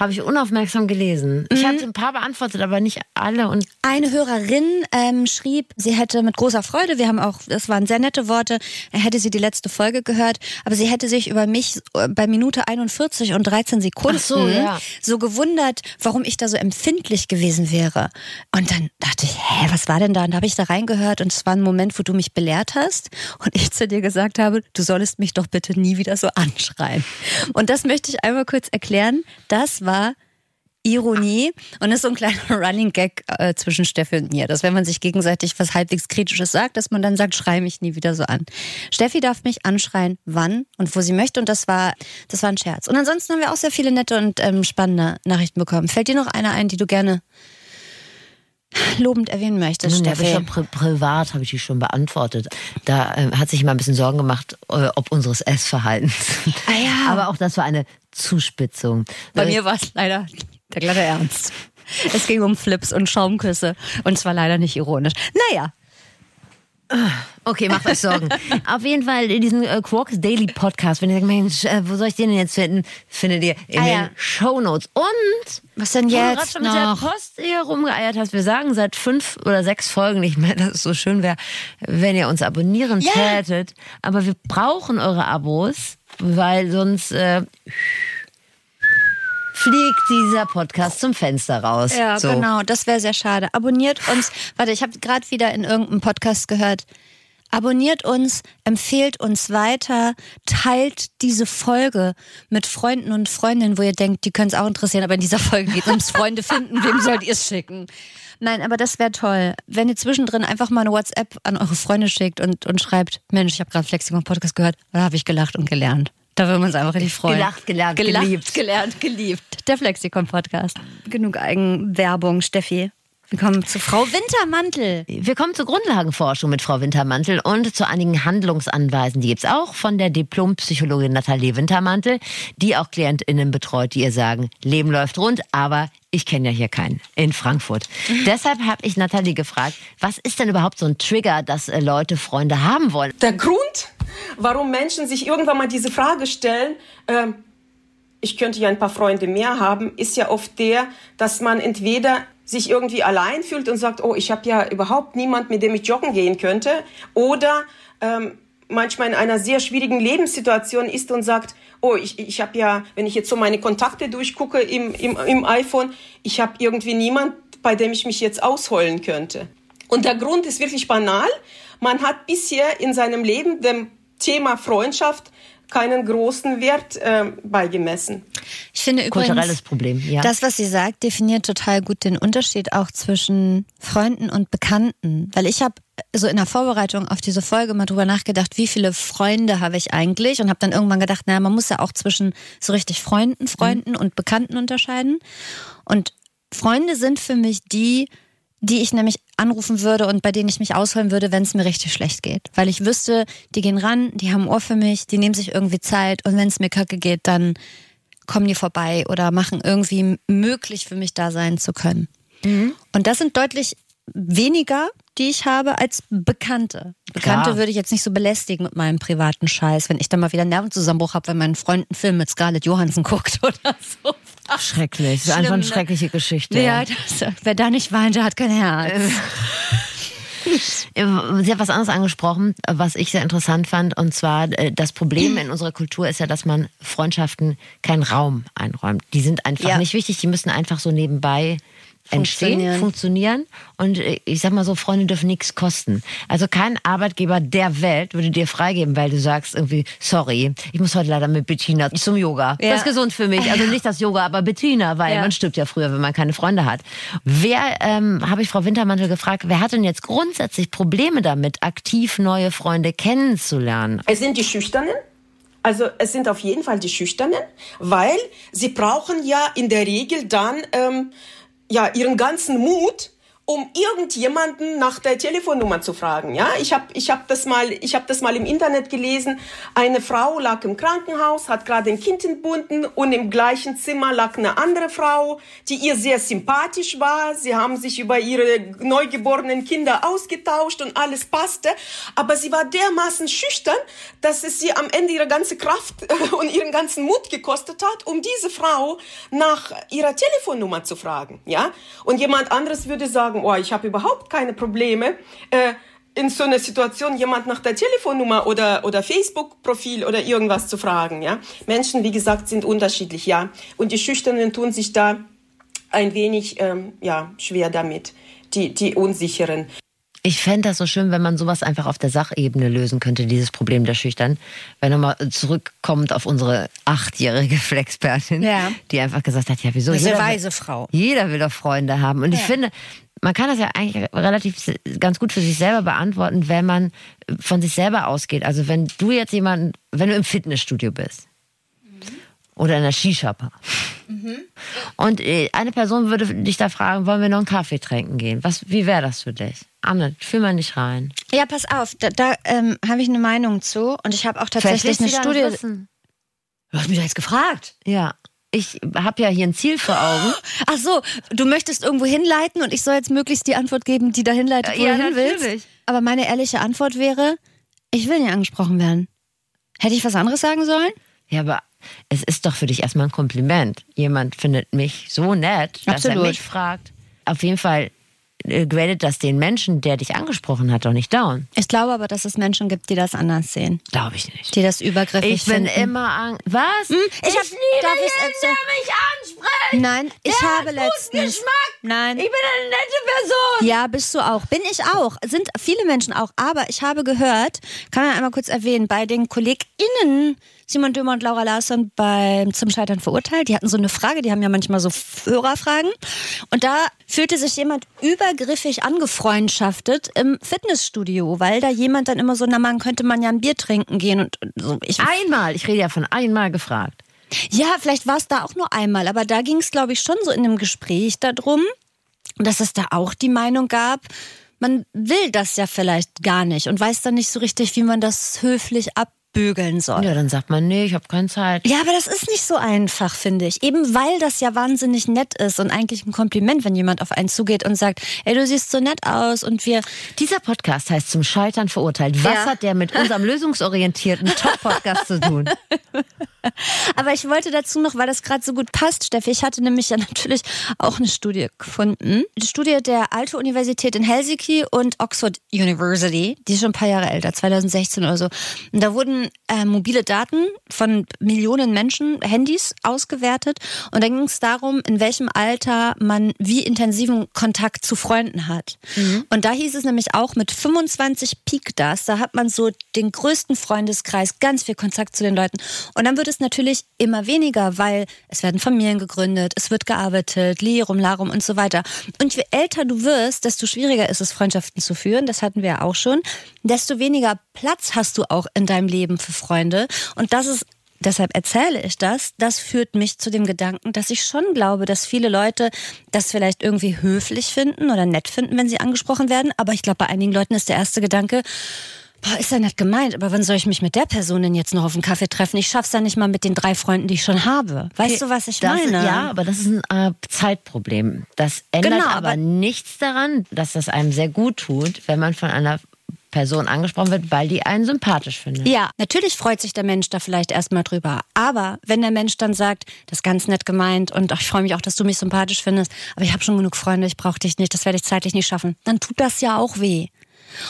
Habe ich unaufmerksam gelesen. Ich hatte ein paar beantwortet, aber nicht alle. Und Eine Hörerin ähm, schrieb, sie hätte mit großer Freude, wir haben auch, das waren sehr nette Worte, hätte sie die letzte Folge gehört, aber sie hätte sich über mich äh, bei Minute 41 und 13 Sekunden so, ja. so gewundert, warum ich da so empfindlich gewesen wäre. Und dann dachte ich, hä, was war denn da? Und da habe ich da reingehört und es war ein Moment, wo du mich belehrt hast und ich zu dir gesagt habe, du solltest mich doch bitte nie wieder so anschreien. Und das möchte ich einmal kurz erklären. Das war Ironie und ist so ein kleiner Running Gag äh, zwischen Steffi und mir, dass wenn man sich gegenseitig was halbwegs Kritisches sagt, dass man dann sagt, schrei mich nie wieder so an. Steffi darf mich anschreien, wann und wo sie möchte und das war, das war ein Scherz. Und ansonsten haben wir auch sehr viele nette und ähm, spannende Nachrichten bekommen. Fällt dir noch eine ein, die du gerne lobend erwähnen möchtest, Nun, Steffi? schon pri privat habe ich die schon beantwortet. Da äh, hat sich immer ein bisschen Sorgen gemacht, äh, ob unseres Essverhaltens. Ah ja. Aber auch das war eine Zuspitzung. Bei Weil mir war es leider der glatte Ernst. Es ging um Flips und Schaumküsse und zwar leider nicht ironisch. Naja, Okay, macht euch Sorgen. Auf jeden Fall diesen äh, Quarks Daily Podcast, wenn ihr sagt, Mensch, äh, wo soll ich den denn jetzt finden, findet ihr in Ah, den ja. Shownotes. Und was denn wo du gerade jetzt schon mit der noch? Post hier rumgeeiert hast, wir sagen seit fünf oder sechs Folgen nicht mehr, dass es so schön wäre, wenn ihr uns abonnieren Ja. tätet. Aber wir brauchen eure Abos, weil sonst äh, fliegt dieser Podcast zum Fenster raus. Ja, so. genau, das wäre sehr schade. Abonniert uns. Warte, ich habe gerade wieder in irgendeinem Podcast gehört. Abonniert uns, empfehlt uns weiter, teilt diese Folge mit Freunden und Freundinnen, wo ihr denkt, die können es auch interessieren, aber in dieser Folge geht es ums Freunde finden, wem sollt ihr es schicken? Nein, aber das wäre toll, wenn ihr zwischendrin einfach mal eine WhatsApp an eure Freunde schickt und, und schreibt, Mensch, ich habe gerade Flexikon Podcast gehört, da habe ich gelacht und gelernt. Da würden wir uns einfach richtig freuen. Gelacht, gelernt, Gelacht, geliebt. gelernt, geliebt. Der Flexikon Podcast. Genug Eigenwerbung, Steffi. Wir kommen zu Frau Wintermantel. Wir kommen zur Grundlagenforschung mit Frau Wintermantel und zu einigen Handlungsanweisen. Die gibt's auch von der Diplompsychologin Nathalie Wintermantel, die auch KlientInnen betreut, die ihr sagen, Leben läuft rund, aber ich kenne ja hier keinen in Frankfurt. Deshalb habe ich Nathalie gefragt, was ist denn überhaupt so ein Trigger, dass äh, Leute Freunde haben wollen? Der Grund, warum Menschen sich irgendwann mal diese Frage stellen, ähm, ich könnte ja ein paar Freunde mehr haben, ist ja oft der, dass man entweder sich irgendwie allein fühlt und sagt, oh, ich habe ja überhaupt niemand, mit dem ich joggen gehen könnte, oder ähm, manchmal in einer sehr schwierigen Lebenssituation ist und sagt, oh, ich, ich habe ja, wenn ich jetzt so meine Kontakte durchgucke im, im, im iPhone, ich habe irgendwie niemand, bei dem ich mich jetzt ausheulen könnte. Und der Grund ist wirklich banal. Man hat bisher in seinem Leben dem Thema Freundschaft keinen großen Wert äh, beigemessen. Ich finde übrigens, Kulturelles Problem, ja. das, was sie sagt, definiert total gut den Unterschied auch zwischen Freunden und Bekannten. Weil ich habe so in der Vorbereitung auf diese Folge mal drüber nachgedacht, wie viele Freunde habe ich eigentlich und habe dann irgendwann gedacht, naja, man muss ja auch zwischen so richtig Freunden, Freunden und Bekannten unterscheiden. Und Freunde sind für mich die, die ich nämlich anrufen würde und bei denen ich mich ausholen würde, wenn es mir richtig schlecht geht. Weil ich wüsste, die gehen ran, die haben Ohr für mich, die nehmen sich irgendwie Zeit und wenn es mir kacke geht, dann kommen die vorbei oder machen irgendwie möglich für mich da sein zu können. Und das sind deutlich weniger, die ich habe, als Bekannte. Bekannte Klar. würde ich jetzt nicht so belästigen mit meinem privaten Scheiß, wenn ich dann mal wieder einen Nervenzusammenbruch habe, wenn mein Freund einen Film mit Scarlett Johansson guckt oder so. Schrecklich. Das ist einfach eine ne? schreckliche Geschichte. Ja, das, wer da nicht weint, der hat kein Herz. Sie hat was anderes angesprochen, was ich sehr interessant fand. Und zwar, äh, das Problem in unserer Kultur ist ja, dass man Freundschaften keinen Raum einräumt. Die sind einfach Ja. nicht wichtig, die müssen einfach so nebenbei entstehen, Funktionieren. Und äh, ich sag mal so, Freunde dürfen nichts kosten. Also kein Arbeitgeber der Welt würde dir freigeben, weil du sagst irgendwie, sorry, ich muss heute leider mit Bettina zum Yoga. Ja. Das ist gesund für mich. Also nicht das Yoga, aber Bettina, weil Ja. man stirbt ja früher, wenn man keine Freunde hat. Wer, ähm, habe ich Frau Wintermantel gefragt, wer hat denn jetzt grundsätzlich Probleme damit, aktiv neue Freunde kennenzulernen? Es sind die Schüchternen. Also es sind auf jeden Fall die Schüchternen, weil sie brauchen ja in der Regel dann ähm, ja ihren ganzen Mut, um irgendjemanden nach der Telefonnummer zu fragen. Ja, ich habe ich hab das mal das mal im Internet gelesen. Eine Frau lag im Krankenhaus, hat gerade ein Kind entbunden und im gleichen Zimmer lag eine andere Frau, die ihr sehr sympathisch war. Sie haben sich über ihre neugeborenen Kinder ausgetauscht und alles passte, aber sie war dermaßen schüchtern, dass es sie am Ende ihre ganze Kraft und ihren ganzen Mut gekostet hat, um diese Frau nach ihrer Telefonnummer zu fragen. Ja, und jemand anderes würde sagen sagen, oh, ich habe überhaupt keine Probleme, äh, in so einer Situation jemand nach der Telefonnummer oder, oder Facebook-Profil oder irgendwas zu fragen. Ja? Menschen, wie gesagt, sind unterschiedlich, ja. Und die Schüchternen tun sich da ein wenig ähm, ja, schwer damit, die, die Unsicheren. Ich fände das so schön, wenn man sowas einfach auf der Sachebene lösen könnte, dieses Problem der Schüchtern. Wenn nochmal zurückkommt auf unsere achtjährige Flexpertin, ja. die einfach gesagt hat, ja wieso? Eine weise Frau. Jeder will doch Freunde haben. Und ja. ich finde, man kann das ja eigentlich relativ ganz gut für sich selber beantworten, wenn man von sich selber ausgeht. Also wenn du jetzt jemanden, wenn du im Fitnessstudio bist mhm. oder in der Shisha-Bar mhm. und äh, eine Person würde dich da fragen, wollen wir noch einen Kaffee trinken gehen? Was, wie wäre das für dich? Anne, fühl mal nicht rein. Ja, pass auf, da, da ähm, habe ich eine Meinung zu und ich habe auch tatsächlich eine Studie. Du hast mich jetzt gefragt. Ja ich habe ja hier ein Ziel vor Augen. Ach so, du möchtest irgendwo hinleiten und ich soll jetzt möglichst die Antwort geben, die dahin leitet, wo ja, du hin willst. Aber meine ehrliche Antwort wäre, ich will nicht angesprochen werden. Hätte ich was anderes sagen sollen? Ja, aber es ist doch für dich erstmal ein Kompliment. Jemand findet mich so nett, dass Absolut. er mich fragt. Auf jeden Fall gradet das den Menschen, der dich angesprochen hat, doch nicht down. Ich glaube aber, dass es Menschen gibt, die das anders sehen. Glaube ich nicht. Die das übergriffig Ich bin finden. immer an Was? Hm? Ich, ich hab, liebe darf jeden, der mich anspricht. Nein, ich der habe letztens. Geschmack. Nein. Ich bin eine nette Person. Ja, bist du auch. Bin ich auch. Sind viele Menschen auch. Aber ich habe gehört, kann man einmal kurz erwähnen, bei den KollegInnen Simon Dömer und Laura Larsson beim Zum Scheitern verurteilt. Die hatten so eine Frage, die haben ja manchmal so Hörerfragen. Und da fühlte sich jemand übergriffig angefreundschaftet im Fitnessstudio, weil da jemand dann immer so, na man könnte man ja ein Bier trinken gehen und so. Ich, einmal, ich rede ja von einmal gefragt. Ja, vielleicht war es da auch nur einmal, aber da ging es, glaube ich, schon so in einem Gespräch darum, dass es da auch die Meinung gab, man will das ja vielleicht gar nicht und weiß dann nicht so richtig, wie man das höflich ab bügeln soll. Ja, dann sagt man, nee, ich habe keine Zeit. Ja, aber das ist nicht so einfach, finde ich. Eben weil das ja wahnsinnig nett ist und eigentlich ein Kompliment, wenn jemand auf einen zugeht und sagt, ey, du siehst so nett aus und wir... Dieser Podcast heißt zum Scheitern verurteilt. Was ja. hat der mit unserem lösungsorientierten Top-Podcast zu tun? aber ich wollte dazu noch, weil das gerade so gut passt, Steffi, ich hatte nämlich ja natürlich auch eine Studie gefunden. Die Studie der Alte Universität in Helsinki und Oxford University, die ist schon ein paar Jahre älter, 2016 oder so. Und da wurden äh, mobile Daten von Millionen Menschen, Handys ausgewertet. Und da ging es darum, in welchem Alter man wie intensiven Kontakt zu Freunden hat. Mhm. Und da hieß es nämlich auch, mit 25 Peak das, da hat man so den größten Freundeskreis, ganz viel Kontakt zu den Leuten. Und dann wird es natürlich immer weniger, weil es werden Familien gegründet, es wird gearbeitet, Lirum, Larum und so weiter. Und je älter du wirst, desto schwieriger ist es, Freundschaften zu führen. Das hatten wir ja auch schon. Desto weniger Platz hast du auch in deinem Leben für Freunde. Und das ist deshalb erzähle ich das, das führt mich zu dem Gedanken, dass ich schon glaube, dass viele Leute das vielleicht irgendwie höflich finden oder nett finden, wenn sie angesprochen werden. Aber ich glaube, bei einigen Leuten ist der erste Gedanke, boah, ist ja nett gemeint, aber wann soll ich mich mit der Person denn jetzt noch auf einen Kaffee treffen? Ich schaff's ja nicht mal mit den drei Freunden, die ich schon habe. Weißt okay, du, was ich meine? Ist, ja, aber das ist ein äh, Zeitproblem. Das ändert genau, aber, aber nichts daran, dass das einem sehr gut tut, wenn man von einer Person angesprochen wird, weil die einen sympathisch findet. Ja, natürlich freut sich der Mensch da vielleicht erstmal drüber. Aber wenn der Mensch dann sagt, das ist ganz nett gemeint und ach, ich freue mich auch, dass du mich sympathisch findest, aber ich habe schon genug Freunde, ich brauche dich nicht, das werde ich zeitlich nicht schaffen, dann tut das ja auch weh.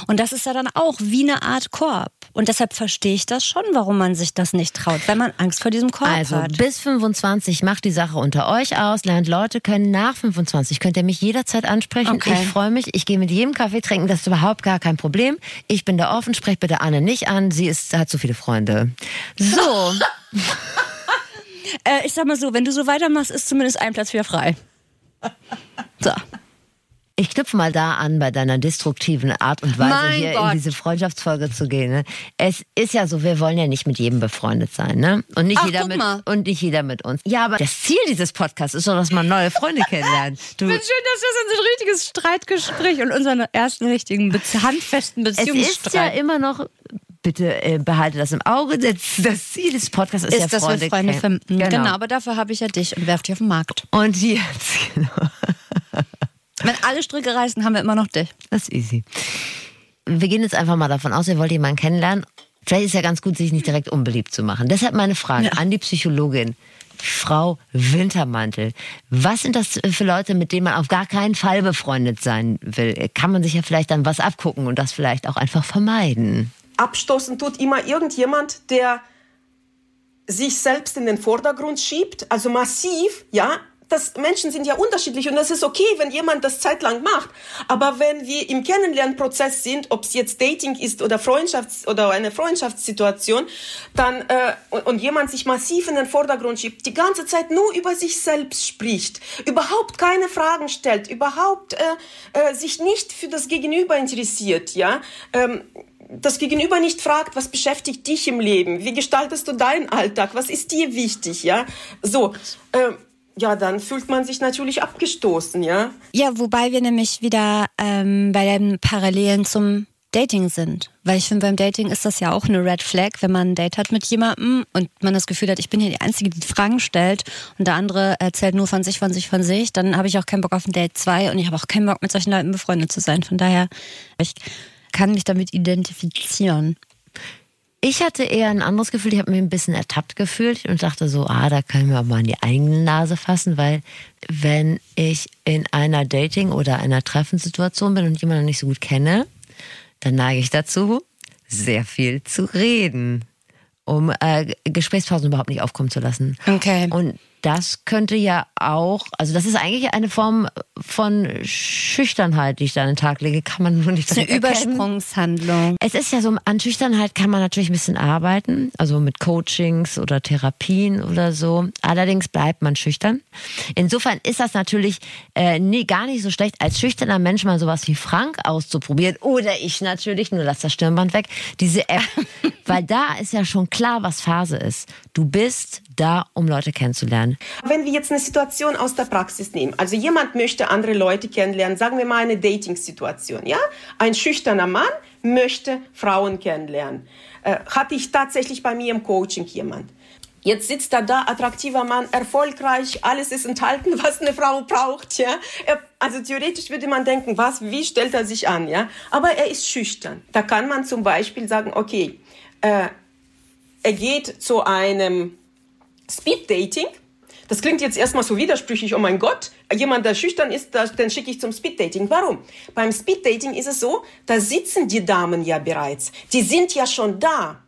Und das ist ja dann auch wie eine Art Korb. Und deshalb verstehe ich das schon, warum man sich das nicht traut, wenn man Angst vor diesem Korb also, hat. Also bis 25 macht die Sache unter euch aus, lernt Leute können nach 25. Könnt ihr mich jederzeit ansprechen. Okay. Ich freue mich. Ich gehe mit jedem Kaffee trinken. Das ist überhaupt gar kein Problem. Ich bin da offen. Sprecht bitte Anne nicht an. Sie ist, hat so viele Freunde. So. äh, ich sag mal so, wenn du so weitermachst, ist zumindest ein Platz wieder frei. So. Ich knüpfe mal da an, bei deiner destruktiven Art und Weise Mein hier Gott. in diese Freundschaftsfolge zu gehen. Ne? Es ist ja so, wir wollen ja nicht mit jedem befreundet sein, ne? Und nicht Ach, jeder mit mal. und nicht jeder mit uns. Ja, aber das Ziel dieses Podcasts ist doch, dass man neue Freunde kennenlernt. Du, Ich finde schön, dass das ein richtiges Streitgespräch und unseren ersten richtigen, handfesten es ist ja Beziehungsstreit immer noch. Bitte äh, behalte das im Auge. Das, das Ziel des Podcasts ist, ist, ja dass Freunde, wir Freunde finden. Genau. aber dafür habe ich ja dich und werf dich auf den Markt. Und jetzt, genau. Wenn alle Stricke reißen, haben wir immer noch dich. Das ist easy. Wir gehen jetzt einfach mal davon aus, ihr wollt jemanden kennenlernen. Vielleicht ist ja ganz gut, sich nicht direkt unbeliebt zu machen. Deshalb meine Frage Ja. an die Psychologin. Frau Wintermantel, was sind das für Leute, mit denen man auf gar keinen Fall befreundet sein will? Kann man sich ja vielleicht dann was abgucken und das vielleicht auch einfach vermeiden? Abstoßen tut immer irgendjemand, der sich selbst in den Vordergrund schiebt, also massiv, ja. Das, Menschen sind ja unterschiedlich und das ist okay, wenn jemand das zeitlang macht. Aber wenn wir im Kennenlernprozess sind, ob es jetzt Dating ist oder Freundschafts- oder eine Freundschaftssituation, dann äh, und, und jemand sich massiv in den Vordergrund schiebt, die ganze Zeit nur über sich selbst spricht, überhaupt keine Fragen stellt, überhaupt äh, äh, sich nicht für das Gegenüber interessiert, ja. Ähm, das Gegenüber nicht fragt, was beschäftigt dich im Leben? Wie gestaltest du deinen Alltag? Was ist dir wichtig? Ja, so. ähm, ja, dann fühlt man sich natürlich abgestoßen, ja. Ja, wobei wir nämlich wieder ähm, bei den Parallelen zum Dating sind. Weil ich finde, beim Dating ist das ja auch eine Red Flag, wenn man ein Date hat mit jemandem und man das Gefühl hat, ich bin hier die Einzige, die Fragen stellt und der andere erzählt nur von sich, von sich, von sich, dann habe ich auch keinen Bock auf ein Date 2 und ich habe auch keinen Bock, mit solchen Leuten befreundet zu sein. Von daher, ich kann mich damit identifizieren. Ich hatte eher ein anderes Gefühl, ich habe mich ein bisschen ertappt gefühlt und dachte so, ah, da können wir auch mal in die eigene Nase fassen, weil wenn ich in einer Dating- oder einer Treffensituation bin und jemanden nicht so gut kenne, dann neige ich dazu, sehr viel zu reden, um äh, Gesprächspausen überhaupt nicht aufkommen zu lassen. Okay. Und das könnte ja auch, also das ist eigentlich eine Form von Schüchternheit, die ich da an den Tag lege, kann man nur nicht Das ist eine erkennen. Übersprungshandlung. Es ist ja so, an Schüchternheit kann man natürlich ein bisschen arbeiten, also mit Coachings oder Therapien oder so. Allerdings bleibt man schüchtern. Insofern ist das natürlich äh, nee, gar nicht so schlecht, als schüchterner Mensch mal sowas wie Frank auszuprobieren. Oder ich natürlich, nur lass das Stirnband weg, diese App. Weil da ist ja schon klar, was Phase ist. Du bist da, um Leute kennenzulernen. Wenn wir jetzt eine Situation aus der Praxis nehmen, also jemand möchte andere Leute kennenlernen, sagen wir mal eine Dating-Situation, ja? Ein schüchterner Mann möchte Frauen kennenlernen. Äh, hatte ich tatsächlich bei mir im Coaching jemand. Jetzt sitzt da da, attraktiver Mann, erfolgreich, alles ist enthalten, was eine Frau braucht, ja. Er, also theoretisch würde man denken, was, wie stellt er sich an, ja. Aber er ist schüchtern. Da kann man zum Beispiel sagen, okay, äh, er geht zu einem Speed-Dating. Das klingt jetzt erstmal so widersprüchlich, oh mein Gott, jemand, der schüchtern ist, den schicke ich zum Speed-Dating. Warum? Beim Speed-Dating ist es so, da sitzen die Damen ja bereits. Die sind ja schon da.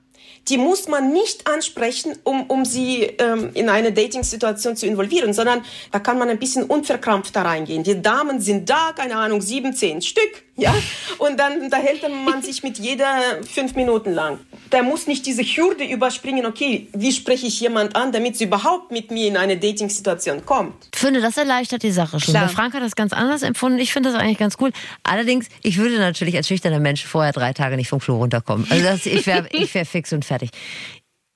Die muss man nicht ansprechen, um, um sie ähm, in eine Dating-Situation zu involvieren, sondern da kann man ein bisschen unverkrampft da reingehen. Die Damen sind da, keine Ahnung, sieben, zehn Stück, ja, und dann unterhält man sich mit jeder fünf Minuten lang. Der muss nicht diese Hürde überspringen, okay, wie spreche ich jemand an, damit sie überhaupt mit mir in eine Dating-Situation kommt. Ich finde, das erleichtert die Sache schon. Klar. Der Frank hat das ganz anders empfunden. Ich finde das eigentlich ganz cool. Allerdings, ich würde natürlich als schüchterner Mensch vorher drei Tage nicht vom Klo runterkommen. Also das, ich wäre ich wär fix und fertig.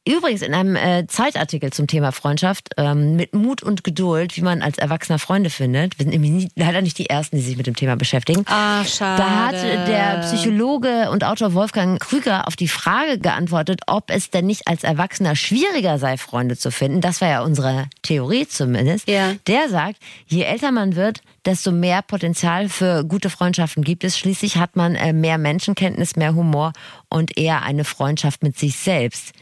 Übrigens in einem äh, Zeitartikel zum Thema Freundschaft ähm, mit Mut und Geduld, wie man als Erwachsener Freunde findet. Wir sind nämlich nie, leider nicht die Ersten, die sich mit dem Thema beschäftigen. Ach, schade. Da hat der Psychologe und Autor Wolfgang Krüger auf die Frage geantwortet, ob es denn nicht als Erwachsener schwieriger sei, Freunde zu finden. Das war ja unsere Theorie zumindest. Ja. Der sagt, je älter man wird, desto mehr Potenzial für gute Freundschaften gibt es. Schließlich hat man äh, mehr Menschenkenntnis, mehr Humor und eher eine Freundschaft mit sich selbst.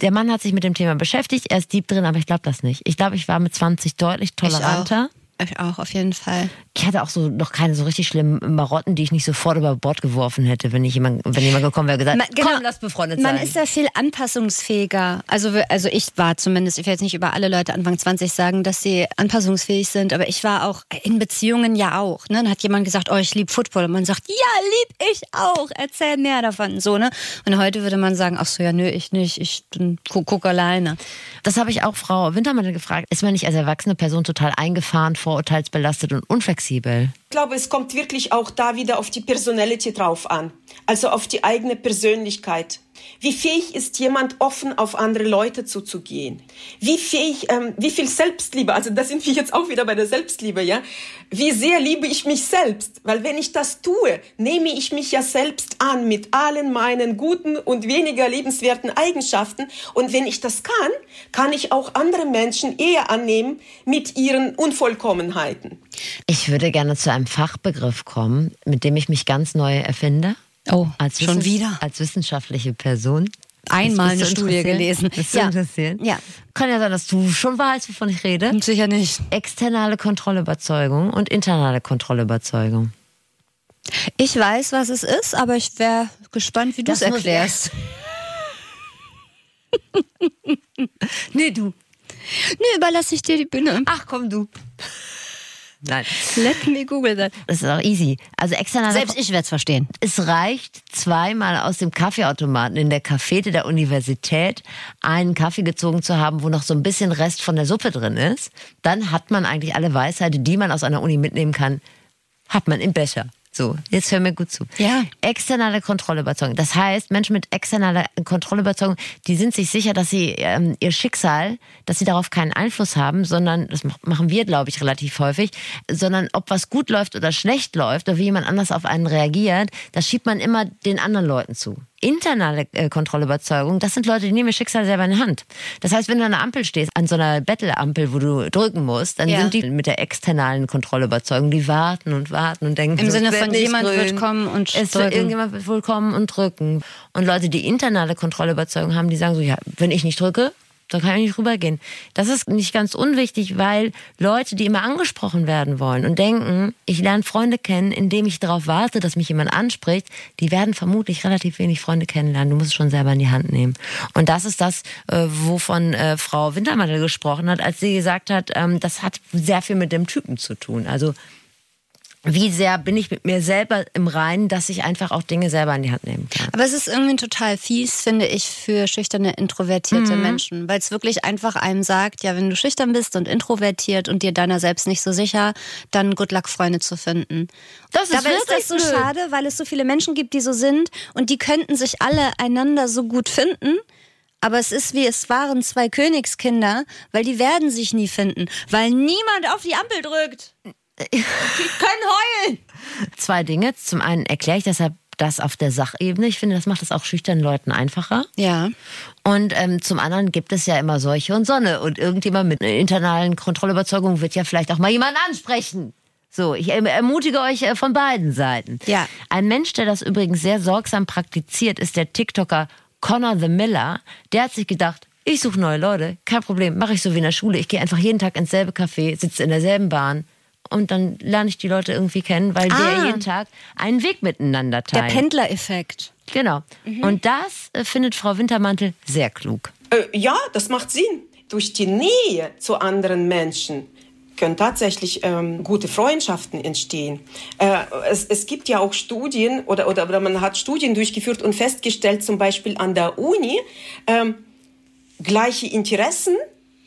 Der Mann hat sich mit dem Thema beschäftigt, er ist deep drin, aber ich glaube das nicht. Ich glaube, ich war mit 20 deutlich toleranter. Ich auch, auf jeden Fall. Ich hatte auch so noch keine so richtig schlimmen Marotten, die ich nicht sofort über Bord geworfen hätte, wenn ich jemand, wenn jemand gekommen wäre und gesagt, Man- genau. komm, lass befreundet Man sein. ist ja viel anpassungsfähiger. Also, also ich war zumindest, ich will jetzt nicht über alle Leute Anfang 20 sagen, dass sie anpassungsfähig sind, aber ich war auch in Beziehungen ja auch. Ne? Dann hat jemand gesagt, oh, ich liebe Football. Und man sagt, ja, lieb ich auch. Erzähl mehr davon. So, ne? Und heute würde man sagen, ach so, ja, nö, ich nicht. Ich bin, guck, guck alleine. das habe ich auch Frau Wintermantel gefragt. Ist man nicht als erwachsene Person total eingefahren vorurteilsbelastet und unflexibel. Ich glaube, es kommt wirklich auch da wieder auf die Personality drauf an, also auf die eigene Persönlichkeit. Wie fähig ist jemand offen auf andere Leute zuzugehen? Wie fähig, ähm, wie viel Selbstliebe? Also da sind wir jetzt auch wieder bei der Selbstliebe, ja? Wie sehr liebe ich mich selbst? Weil wenn ich das tue, nehme ich mich ja selbst an mit allen meinen guten und weniger liebenswerten Eigenschaften. Und wenn ich das kann, kann ich auch andere Menschen eher annehmen mit ihren Unvollkommenheiten. Ich würde gerne zu einem Fachbegriff kommen, mit dem ich mich ganz neu erfinde. Oh, als schon wieder? Als wissenschaftliche Person. Einmal eine Studie gelesen. Bist du Ja. interessiert? Ja. Kann ja sein, dass du schon weißt, wovon ich rede. Sicher nicht. Externe Kontrollüberzeugung und internale Kontrollüberzeugung. Ich weiß, was es ist, aber ich wäre gespannt, wie du es Das erklärst. Nee, du. Nee, überlasse ich dir die Bühne. Ach komm, du. Nein. Let me google that. Das ist auch easy. Also externe Selbst ich werde es verstehen. Es reicht, zweimal aus dem Kaffeeautomaten in der Cafete der Universität einen Kaffee gezogen zu haben, wo noch so ein bisschen Rest von der Suppe drin ist. Dann hat man eigentlich alle Weisheiten, die man aus einer Uni mitnehmen kann, hat man im Becher. So, jetzt hör mir gut zu. Ja. Externe Kontrollüberzeugung. Das heißt, Menschen mit externer Kontrollüberzeugung, die sind sich sicher, dass sie ähm, ihr Schicksal, dass sie darauf keinen Einfluss haben, sondern, das mach- machen wir, glaube ich, relativ häufig, sondern ob was gut läuft oder schlecht läuft oder wie jemand anders auf einen reagiert, das schiebt man immer den anderen Leuten zu. Internale äh, Kontrollüberzeugung, das sind Leute, die nehmen ihr Schicksal selber in die Hand. Das heißt, wenn du an einer Ampel stehst, an so einer Battle-Ampel, wo du drücken musst, dann Ja. sind die mit der externalen Kontrollüberzeugung, die warten und warten und denken, Im so, Sinne von, jemand grün. wird kommen und es wird drücken. irgendjemand wird wohl kommen und drücken. Und Leute, die internale Kontrollüberzeugung haben, die sagen so, ja, wenn ich nicht drücke, dann kann ich nicht rübergehen. Das ist nicht ganz unwichtig, weil Leute, die immer angesprochen werden wollen und denken, ich lerne Freunde kennen, indem ich darauf warte, dass mich jemand anspricht, die werden vermutlich relativ wenig Freunde kennenlernen. Du musst es schon selber in die Hand nehmen. Und das ist das, äh, wovon äh, Frau Wintermantel gesprochen hat, als sie gesagt hat, ähm, das hat sehr viel mit dem Typen zu tun. Also wie sehr bin ich mit mir selber im Reinen, dass ich einfach auch Dinge selber in die Hand nehmen kann. Aber es ist irgendwie total fies, finde ich, für schüchterne, introvertierte Menschen, weil es wirklich einfach einem sagt, ja, wenn du schüchtern bist und introvertiert und dir deiner selbst nicht so sicher, dann good luck, Freunde zu finden. Das ist Dabei ist das so blöd. schade, weil es so viele Menschen gibt, die so sind und die könnten sich alle einander so gut finden. Aber es ist wie, es waren zwei Königskinder, weil die werden sich nie finden, weil niemand auf die Ampel drückt. Die können heulen. Zwei Dinge. Zum einen erkläre ich deshalb das auf der Sachebene. Ich finde, das macht es auch schüchternen Leuten einfacher. Ja. Und ähm, zum anderen gibt es ja immer solche und Sonne. Und irgendjemand mit einer internalen Kontrollüberzeugung wird ja vielleicht auch mal jemanden ansprechen. So, ich erm- ermutige euch äh, von beiden Seiten. Ja. Ein Mensch, der das übrigens sehr sorgsam praktiziert, ist der TikToker Connor the Miller. Der hat sich gedacht, ich suche neue Leute, kein Problem, mache ich so wie in der Schule. Ich gehe einfach jeden Tag ins selbe Café, sitze in derselben Bahn und dann lerne ich die Leute irgendwie kennen, weil wir Ah. jeden Tag einen Weg miteinander Der teilen. Pendlereffekt. Genau. Und das äh, findet Frau Wintermantel sehr klug. Äh, ja, das macht Sinn. Durch die Nähe zu anderen Menschen können tatsächlich ähm, gute Freundschaften entstehen. Äh, es, es gibt ja auch Studien oder, oder, oder man hat Studien durchgeführt und festgestellt, zum Beispiel an der Uni, ähm, gleiche Interessen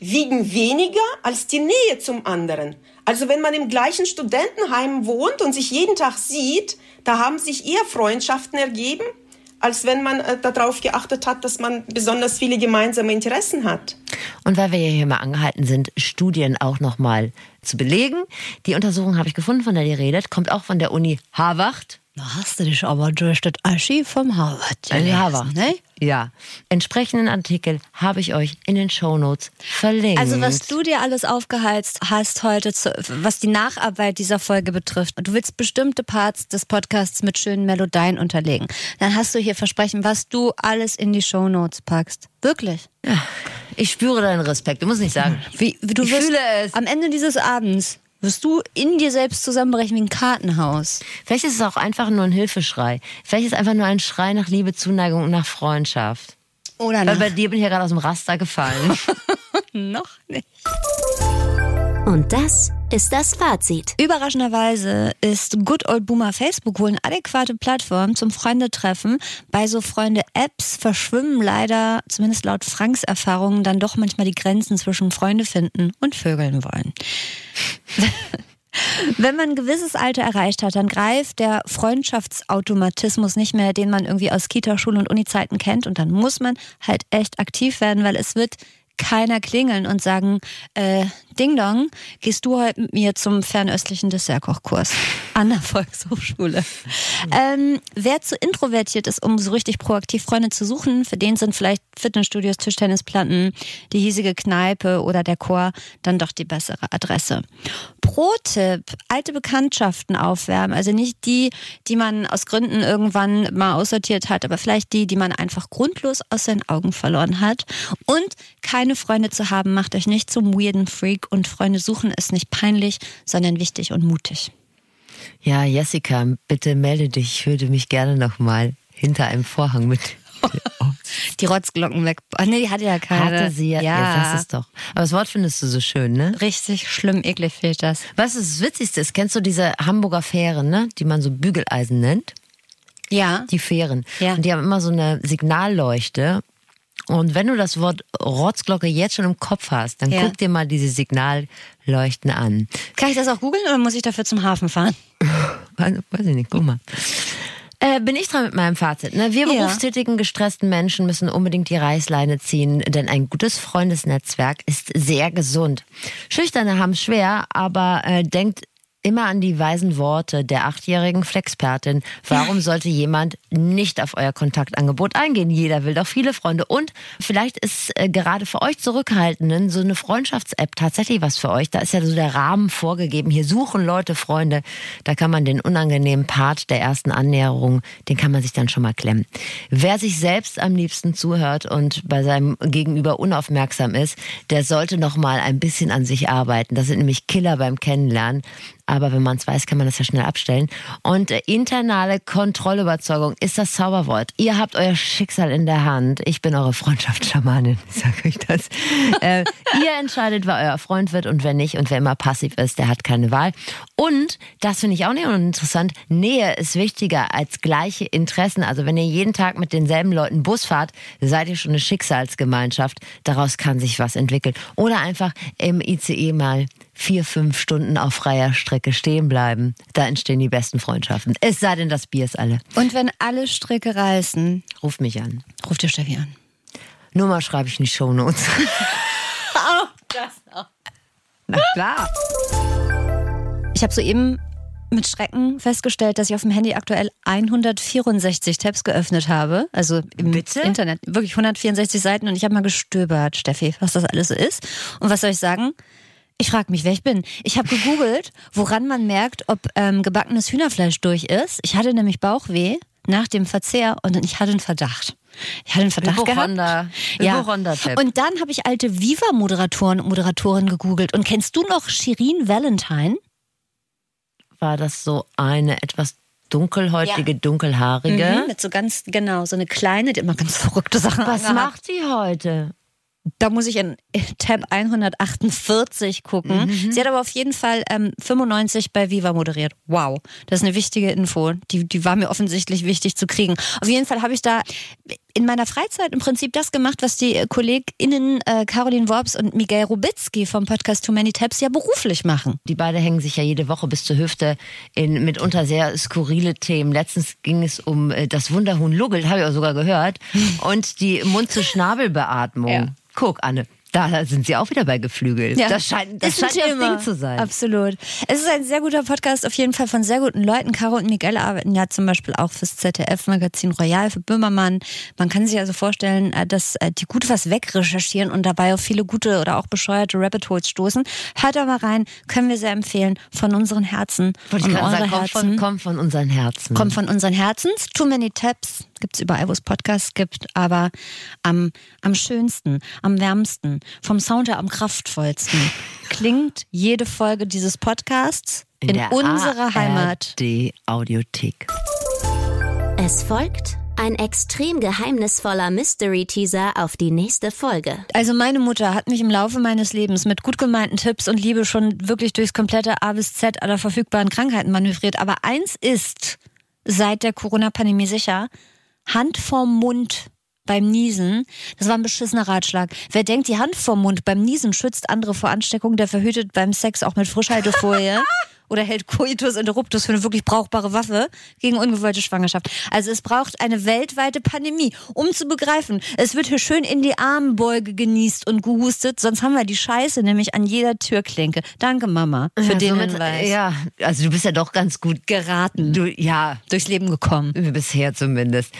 wiegen weniger als die Nähe zum anderen. Also wenn man im gleichen Studentenheim wohnt und sich jeden Tag sieht, da haben sich eher Freundschaften ergeben, als wenn man äh, darauf geachtet hat, dass man besonders viele gemeinsame Interessen hat. Und weil wir ja hier mal angehalten sind, Studien auch nochmal zu belegen. Die Untersuchung habe ich gefunden, von der die redet, kommt auch von der Uni Harvard. Da hast du dich aber durch das Archiv vom Harvard Äh, gelesen, Harvard. ne? Ja. Entsprechenden Artikel habe ich euch in den Shownotes verlinkt. Also was du dir alles aufgeheizt hast heute, zu, was die Nacharbeit dieser Folge betrifft, du willst bestimmte Parts des Podcasts mit schönen Melodien unterlegen, dann hast du hier versprechen, was du alles in die Shownotes packst. Wirklich. Ich spüre deinen Respekt, du musst nicht sagen. Wie, wie du Ich wirst, fühle es. Am Ende dieses Abends wirst du in dir selbst zusammenbrechen wie ein Kartenhaus. Vielleicht ist es auch einfach nur ein Hilfeschrei. Vielleicht ist es einfach nur ein Schrei nach Liebe, Zuneigung und nach Freundschaft. Oder Weil bei dir bin ich ja gerade aus dem Raster gefallen. noch nicht. Und das ist das Fazit. Überraschenderweise ist Good Old Boomer Facebook wohl eine adäquate Plattform zum Freundetreffen. Bei so Freunde-Apps verschwimmen leider, zumindest laut Franks Erfahrungen, dann doch manchmal die Grenzen zwischen Freunde finden und Vögeln wollen. Wenn man ein gewisses Alter erreicht hat, dann greift der Freundschaftsautomatismus nicht mehr, den man irgendwie aus Kita, Schule und Uni-Zeiten kennt. Und dann muss man halt echt aktiv werden, weil es wird keiner klingeln und sagen, äh, Ding Dong, gehst du heute mit mir zum fernöstlichen Dessertkochkurs an der Volkshochschule. Ähm, wer zu introvertiert ist, um so richtig proaktiv Freunde zu suchen, für den sind vielleicht Fitnessstudios, Tischtennisplatten, die hiesige Kneipe oder der Chor dann doch die bessere Adresse. Pro-Tipp, alte Bekanntschaften aufwärmen, also nicht die, die man aus Gründen irgendwann mal aussortiert hat, aber vielleicht die, die man einfach grundlos aus seinen Augen verloren hat. Und keine Freunde zu haben, macht euch nicht zum weirden Freak und Freunde suchen ist nicht peinlich, sondern wichtig und mutig. Ja, Jessica, bitte melde dich. Ich würde mich gerne noch mal hinter einem Vorhang mit. Die Rotzglocken weg. Ach nee, die hatte ja keine. Hatte sie ja. ja. ja das ist doch. Aber das Wort findest du so schön, ne? Richtig schlimm, eklig fehlt das. Was ist das Witzigste ist? Kennst du diese Hamburger Fähren, ne? Die man so Bügeleisen nennt? Ja. Die Fähren. Ja. Und die haben immer so eine Signalleuchte. Und wenn du das Wort Rotzglocke jetzt schon im Kopf hast, dann Ja. guck dir mal diese Signalleuchten an. Kann ich das auch googeln oder muss ich dafür zum Hafen fahren? Weiß ich nicht, guck mal. Äh, bin ich dran mit meinem Fazit. Ne? Wir Ja. berufstätigen, gestressten Menschen müssen unbedingt die Reißleine ziehen, denn ein gutes Freundesnetzwerk ist sehr gesund. Schüchterne haben schwer, aber äh, denkt immer an die weisen Worte der achtjährigen Flexpertin. Warum sollte jemand nicht auf euer Kontaktangebot eingehen? Jeder will doch viele Freunde. Und vielleicht ist äh, gerade für euch Zurückhaltenden so eine Freundschafts-App tatsächlich was für euch. Da ist ja so der Rahmen vorgegeben. Hier suchen Leute Freunde. Da kann man den unangenehmen Part der ersten Annäherung, den kann man sich dann schon mal klemmen. Wer sich selbst am liebsten zuhört und bei seinem Gegenüber unaufmerksam ist, der sollte noch mal ein bisschen an sich arbeiten. Das sind nämlich Killer beim Kennenlernen. Aber wenn man es weiß, kann man das ja schnell abstellen. Und äh, internale Kontrollüberzeugung ist das Zauberwort. Ihr habt euer Schicksal in der Hand. Ich bin eure Freundschaftsschamanin, ich sage euch das. äh, ihr entscheidet, wer euer Freund wird und wer nicht. Und wer immer passiv ist, der hat keine Wahl. Und, das finde ich auch nicht uninteressant, Nähe ist wichtiger als gleiche Interessen. Also wenn ihr jeden Tag mit denselben Leuten Bus fahrt, seid ihr schon eine Schicksalsgemeinschaft. Daraus kann sich was entwickeln. Oder einfach im ICE mal vier, fünf Stunden auf freier Strecke stehen bleiben. Da entstehen die besten Freundschaften. Es sei denn, das Bier ist alle. Und wenn alle Stricke reißen, Ruft mich an. ruft ihr Steffi an. Nummer schreibe ich in die Shownotes. Na klar. Ich habe soeben mit Schrecken festgestellt, dass ich auf dem Handy aktuell 164 Tabs geöffnet habe. Also im Bitte? Internet. Wirklich 164 Seiten und ich habe mal gestöbert, Steffi, was das alles so ist. Und was soll ich sagen? Ich frage mich, wer ich bin. Ich habe gegoogelt, woran man merkt, ob ähm, gebackenes Hühnerfleisch durch ist. Ich hatte nämlich Bauchweh nach dem Verzehr und ich hatte einen Verdacht. Ich hatte einen Verdacht gehabt. Hypochonder. Ja. Und dann habe ich alte Viva-Moderatoren und Moderatorinnen gegoogelt. Und kennst du noch Shirin Valentine? War das so eine etwas dunkelhäutige, dunkelhaarige? Mhm, mit so ganz, genau, so eine kleine, die immer ganz verrückte Sachen Was macht sie heute? Da muss ich in Tab 148 gucken. Sie hat aber auf jeden Fall ähm, 95 bei Viva moderiert. Wow, das ist eine wichtige Info. Die, die war mir offensichtlich wichtig zu kriegen. Auf jeden Fall habe ich da in meiner Freizeit im Prinzip das gemacht, was die äh, KollegInnen äh, Caroline Worps und Miguel Rubitzky vom Podcast Too Many Tabs ja beruflich machen. Die beiden hängen sich ja jede Woche bis zur Hüfte in mitunter sehr skurrile Themen. Letztens ging es um äh, das Wunderhuhn Luggelt, habe ich auch sogar gehört, und die Mund-zu-Schnabel-Beatmung. Ja. Guck, Anne, da sind sie auch wieder bei Geflügel. Das scheint, das, scheint das. Ding zu sein. Absolut. Es ist ein sehr guter Podcast, auf jeden Fall von sehr guten Leuten. Caro und Miguel arbeiten ja zum Beispiel auch fürs ZDF-Magazin Royal, für Böhmermann. Man kann sich also vorstellen, äh, dass äh, die gut was wegrecherchieren und dabei auf viele gute oder auch bescheuerte Rabbit Holes stoßen. Hört da mal rein, können wir sehr empfehlen. Von unseren Herzen. Wollte ich gerade sagen, kommt von, Herzen. kommt von unseren Herzen. Kommt von unseren Herzens. Too Many Tabs gibt's überall, wo es Podcasts gibt, aber am, am schönsten, am wärmsten, vom Sound her am kraftvollsten klingt jede Folge dieses Podcasts in, der unserer Heimat. ARD Audiothek. Es folgt Ein extrem geheimnisvoller Mystery-Teaser auf die nächste Folge. Also meine Mutter hat mich im Laufe meines Lebens mit gut gemeinten Tipps und Liebe schon wirklich durchs komplette A bis Z aller verfügbaren Krankheiten manövriert. Aber eins ist seit der Corona-Pandemie sicher, Hand vorm Mund beim Niesen, das war ein beschissener Ratschlag. Wer denkt, die Hand vorm Mund beim Niesen schützt andere vor Ansteckung, der verhütet beim Sex auch mit Frischhaltefolie. oder hält Coitus interruptus für eine wirklich brauchbare Waffe gegen ungewollte Schwangerschaft. Also es braucht eine weltweite Pandemie, um zu begreifen, es wird hier schön in die Armbeuge genießt und gehustet, sonst haben wir die Scheiße nämlich an jeder Türklinke. Danke Mama für ja, den somit, Hinweis. Ja, also du bist ja doch ganz gut Geraten, Du, ja, durchs Leben gekommen. bisher zumindest.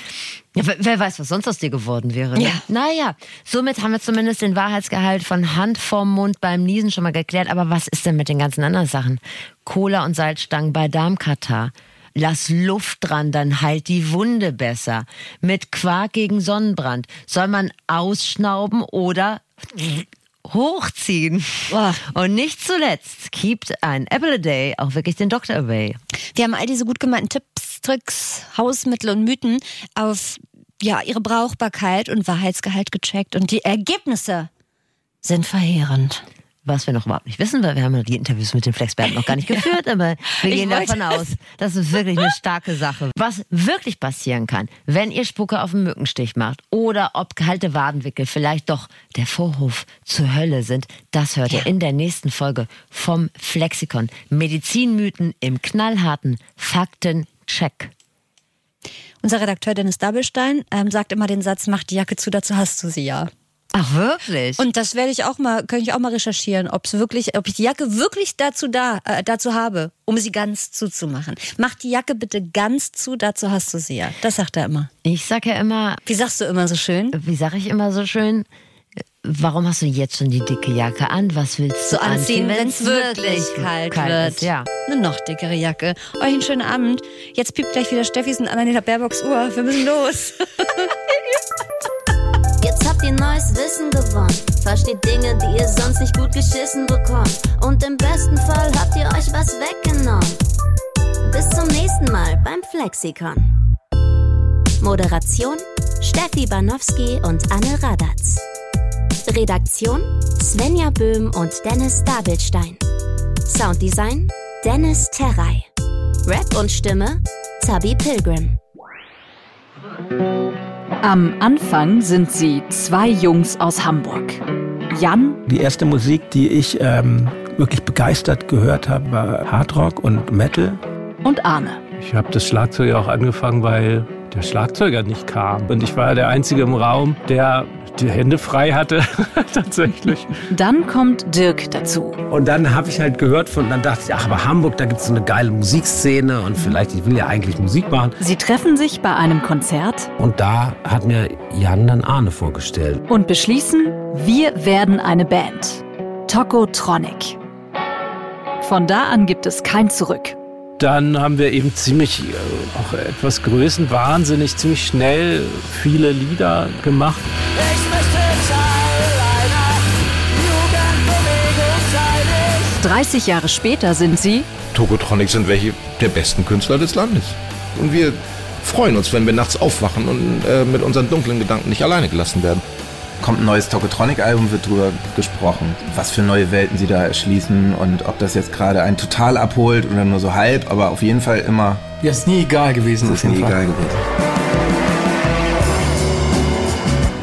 Ja, wer- wer weiß, was sonst aus dir geworden wäre. Ne? Ja. Naja, somit haben wir zumindest den Wahrheitsgehalt von Hand vorm Mund beim Niesen schon mal geklärt. Aber was ist denn mit den ganzen anderen Sachen? Cola und Salzstangen bei Darmkatar. Lass Luft dran, dann heilt die Wunde besser. Mit Quark gegen Sonnenbrand. Soll man ausschnauben oder hochziehen? Und nicht zuletzt keept ein Apple a Day auch wirklich den Doktor away. Wir haben all diese gut gemeinten Tipps, Tricks, Hausmittel und Mythen auf ja, ihre Brauchbarkeit und Wahrheitsgehalt gecheckt und die Ergebnisse sind verheerend. Was wir noch überhaupt nicht wissen, weil wir haben ja die Interviews mit den Flexperten noch gar nicht geführt, aber wir Ich gehen davon aus, das ist wirklich eine starke Sache. Was wirklich passieren kann, wenn ihr Spucke auf den Mückenstich macht oder ob kalte Wadenwickel vielleicht doch der Vorhof zur Hölle sind, das hört ihr in der nächsten Folge vom Flexikon. Medizinmythen im knallharten Faktencheck. Unser Redakteur Dennis Dabelstein ähm, sagt immer den Satz, mach die Jacke zu, dazu hast du sie ja. Ach wirklich? Und das werde ich auch mal, könnte ich auch mal recherchieren, ob es wirklich, ob ich die Jacke wirklich dazu da, äh, dazu habe, um sie ganz zuzumachen. Mach die Jacke bitte ganz zu, dazu hast du sie ja. Das sagt er immer. ich sag ja immer, Wie sagst du immer so schön? wie sage ich immer so schön, warum hast du jetzt schon die dicke Jacke an? Was willst du So anziehen, wenn es wirklich kalt, wird. Ist? Ja. Eine noch dickere Jacke. Euch einen schönen Abend. Jetzt piept gleich wieder Steffis und Annalena Baerbocks Uhr. Wir müssen los. Ihr neues Wissen gewonnen. Versteht Dinge, die ihr sonst nicht gut geschissen bekommt. Und im besten Fall habt ihr euch was weggenommen. Bis zum nächsten Mal beim Flexikon. Moderation Steffi Banowski und Anne Radatz. Redaktion Svenja Böhm und Dennis Dabelstein. Sounddesign Dennis Terrei. Rap und Stimme Zabi Pilgrim. Am Anfang sind sie zwei Jungs aus Hamburg. Jan Die erste Musik, die ich ähm, wirklich begeistert gehört habe, war Hardrock und Metal. und Arne. Ich habe das Schlagzeug auch angefangen, weil der Schlagzeuger nicht kam. Und ich war der Einzige im Raum, der die Hände frei hatte, tatsächlich. Dann kommt Dirk dazu. Und dann habe ich halt gehört von, dann dachte ich, ach, aber Hamburg, da gibt es so eine geile Musikszene und vielleicht, ich will ja eigentlich Musik machen. Sie treffen sich bei einem Konzert Und da hat mir Jan dann Arne vorgestellt. und beschließen, wir werden eine Band. Tokotronic. Von da an gibt es kein Zurück. Dann haben wir eben ziemlich, äh, auch etwas Größen, wahnsinnig, ziemlich schnell viele Lieder gemacht. 30 Jahre später sind sie Tokotronic sind welche der besten Künstler des Landes. Und wir freuen uns, wenn wir nachts aufwachen und äh, mit unseren dunklen Gedanken nicht alleine gelassen werden. Kommt ein neues Tokotronic-Album, wird drüber gesprochen, was für neue Welten sie da erschließen und ob das jetzt gerade einen total abholt oder nur so halb, aber auf jeden Fall immer Ja, ist nie egal gewesen. ist nie egal gewesen.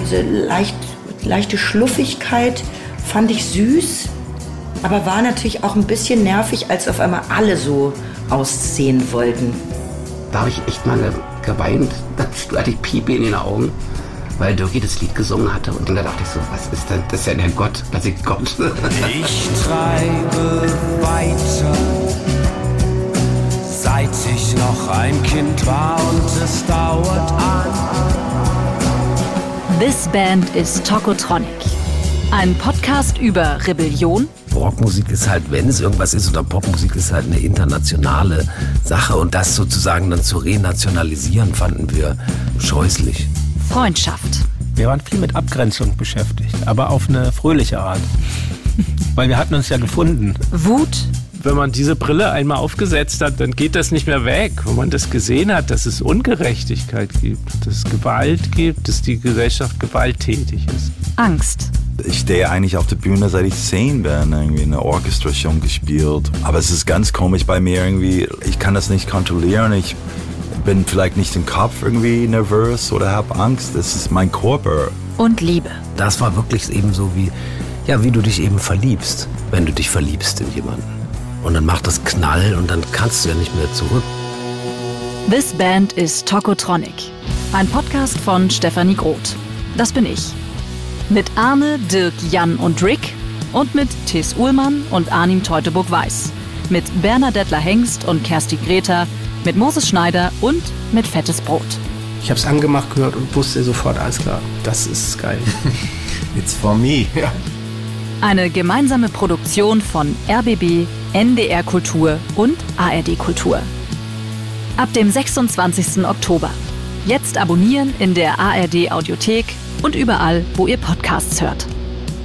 Diese leicht, leichte Schluffigkeit fand ich süß, aber war natürlich auch ein bisschen nervig, als auf einmal alle so aussehen wollten. Da habe ich echt mal ge- geweint. Da hatte ich Pipi in den Augen, weil Dirkie das Lied gesungen hatte. Und da dachte ich so, was ist denn? Das ist ja der Gott. Das ist Gott. Ich treibe weiter, seit ich noch ein Kind war und es dauert an. This Band is Tokotronic. Ein Podcast über Rebellion, Rockmusik ist halt, wenn es irgendwas ist, oder Popmusik ist halt eine internationale Sache. Und das sozusagen dann zu renationalisieren, fanden wir scheußlich. Freundschaft. Wir waren viel mit Abgrenzung beschäftigt, aber auf eine fröhliche Art. Weil wir hatten uns ja gefunden. Wut, wenn man diese Brille einmal aufgesetzt hat, dann geht das nicht mehr weg. Wenn man das gesehen hat, dass es Ungerechtigkeit gibt, dass es Gewalt gibt, dass die Gesellschaft gewalttätig ist. Angst. Ich stehe eigentlich auf der Bühne, seit ich zehn bin, irgendwie in der Orchester schon gespielt. Aber es ist ganz komisch bei mir irgendwie. Ich kann das nicht kontrollieren. Ich bin vielleicht nicht im Kopf irgendwie nervös oder habe Angst. Es ist mein Körper. Und Liebe. Das war wirklich eben so wie, ja, wie du dich eben verliebst, wenn du dich verliebst in jemanden. Und dann macht das Knall und dann kannst du ja nicht mehr zurück. This Band is Tokotronic. Ein Podcast von Stefanie Groth. Das bin ich. Mit Arne, Dirk, Jan und Rick und mit Tis Uhlmann und Arnim Teuteburg-Weiß. Mit Bernadette Hengst und Kersti Greta, mit Moses Schneider und mit Fettes Brot. Ich habe es angemacht gehört und wusste sofort, alles klar, das ist geil. It's for me. Ja. Eine gemeinsame Produktion von RBB, NDR Kultur und ARD Kultur. Ab dem 26. Oktober. Jetzt abonnieren in der ARD Audiothek und überall, wo ihr Podcasts hört.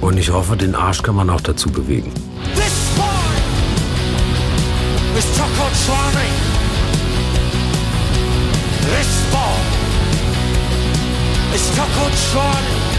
Und ich hoffe, den Arsch kann man auch dazu bewegen. This ball is Tokotronic.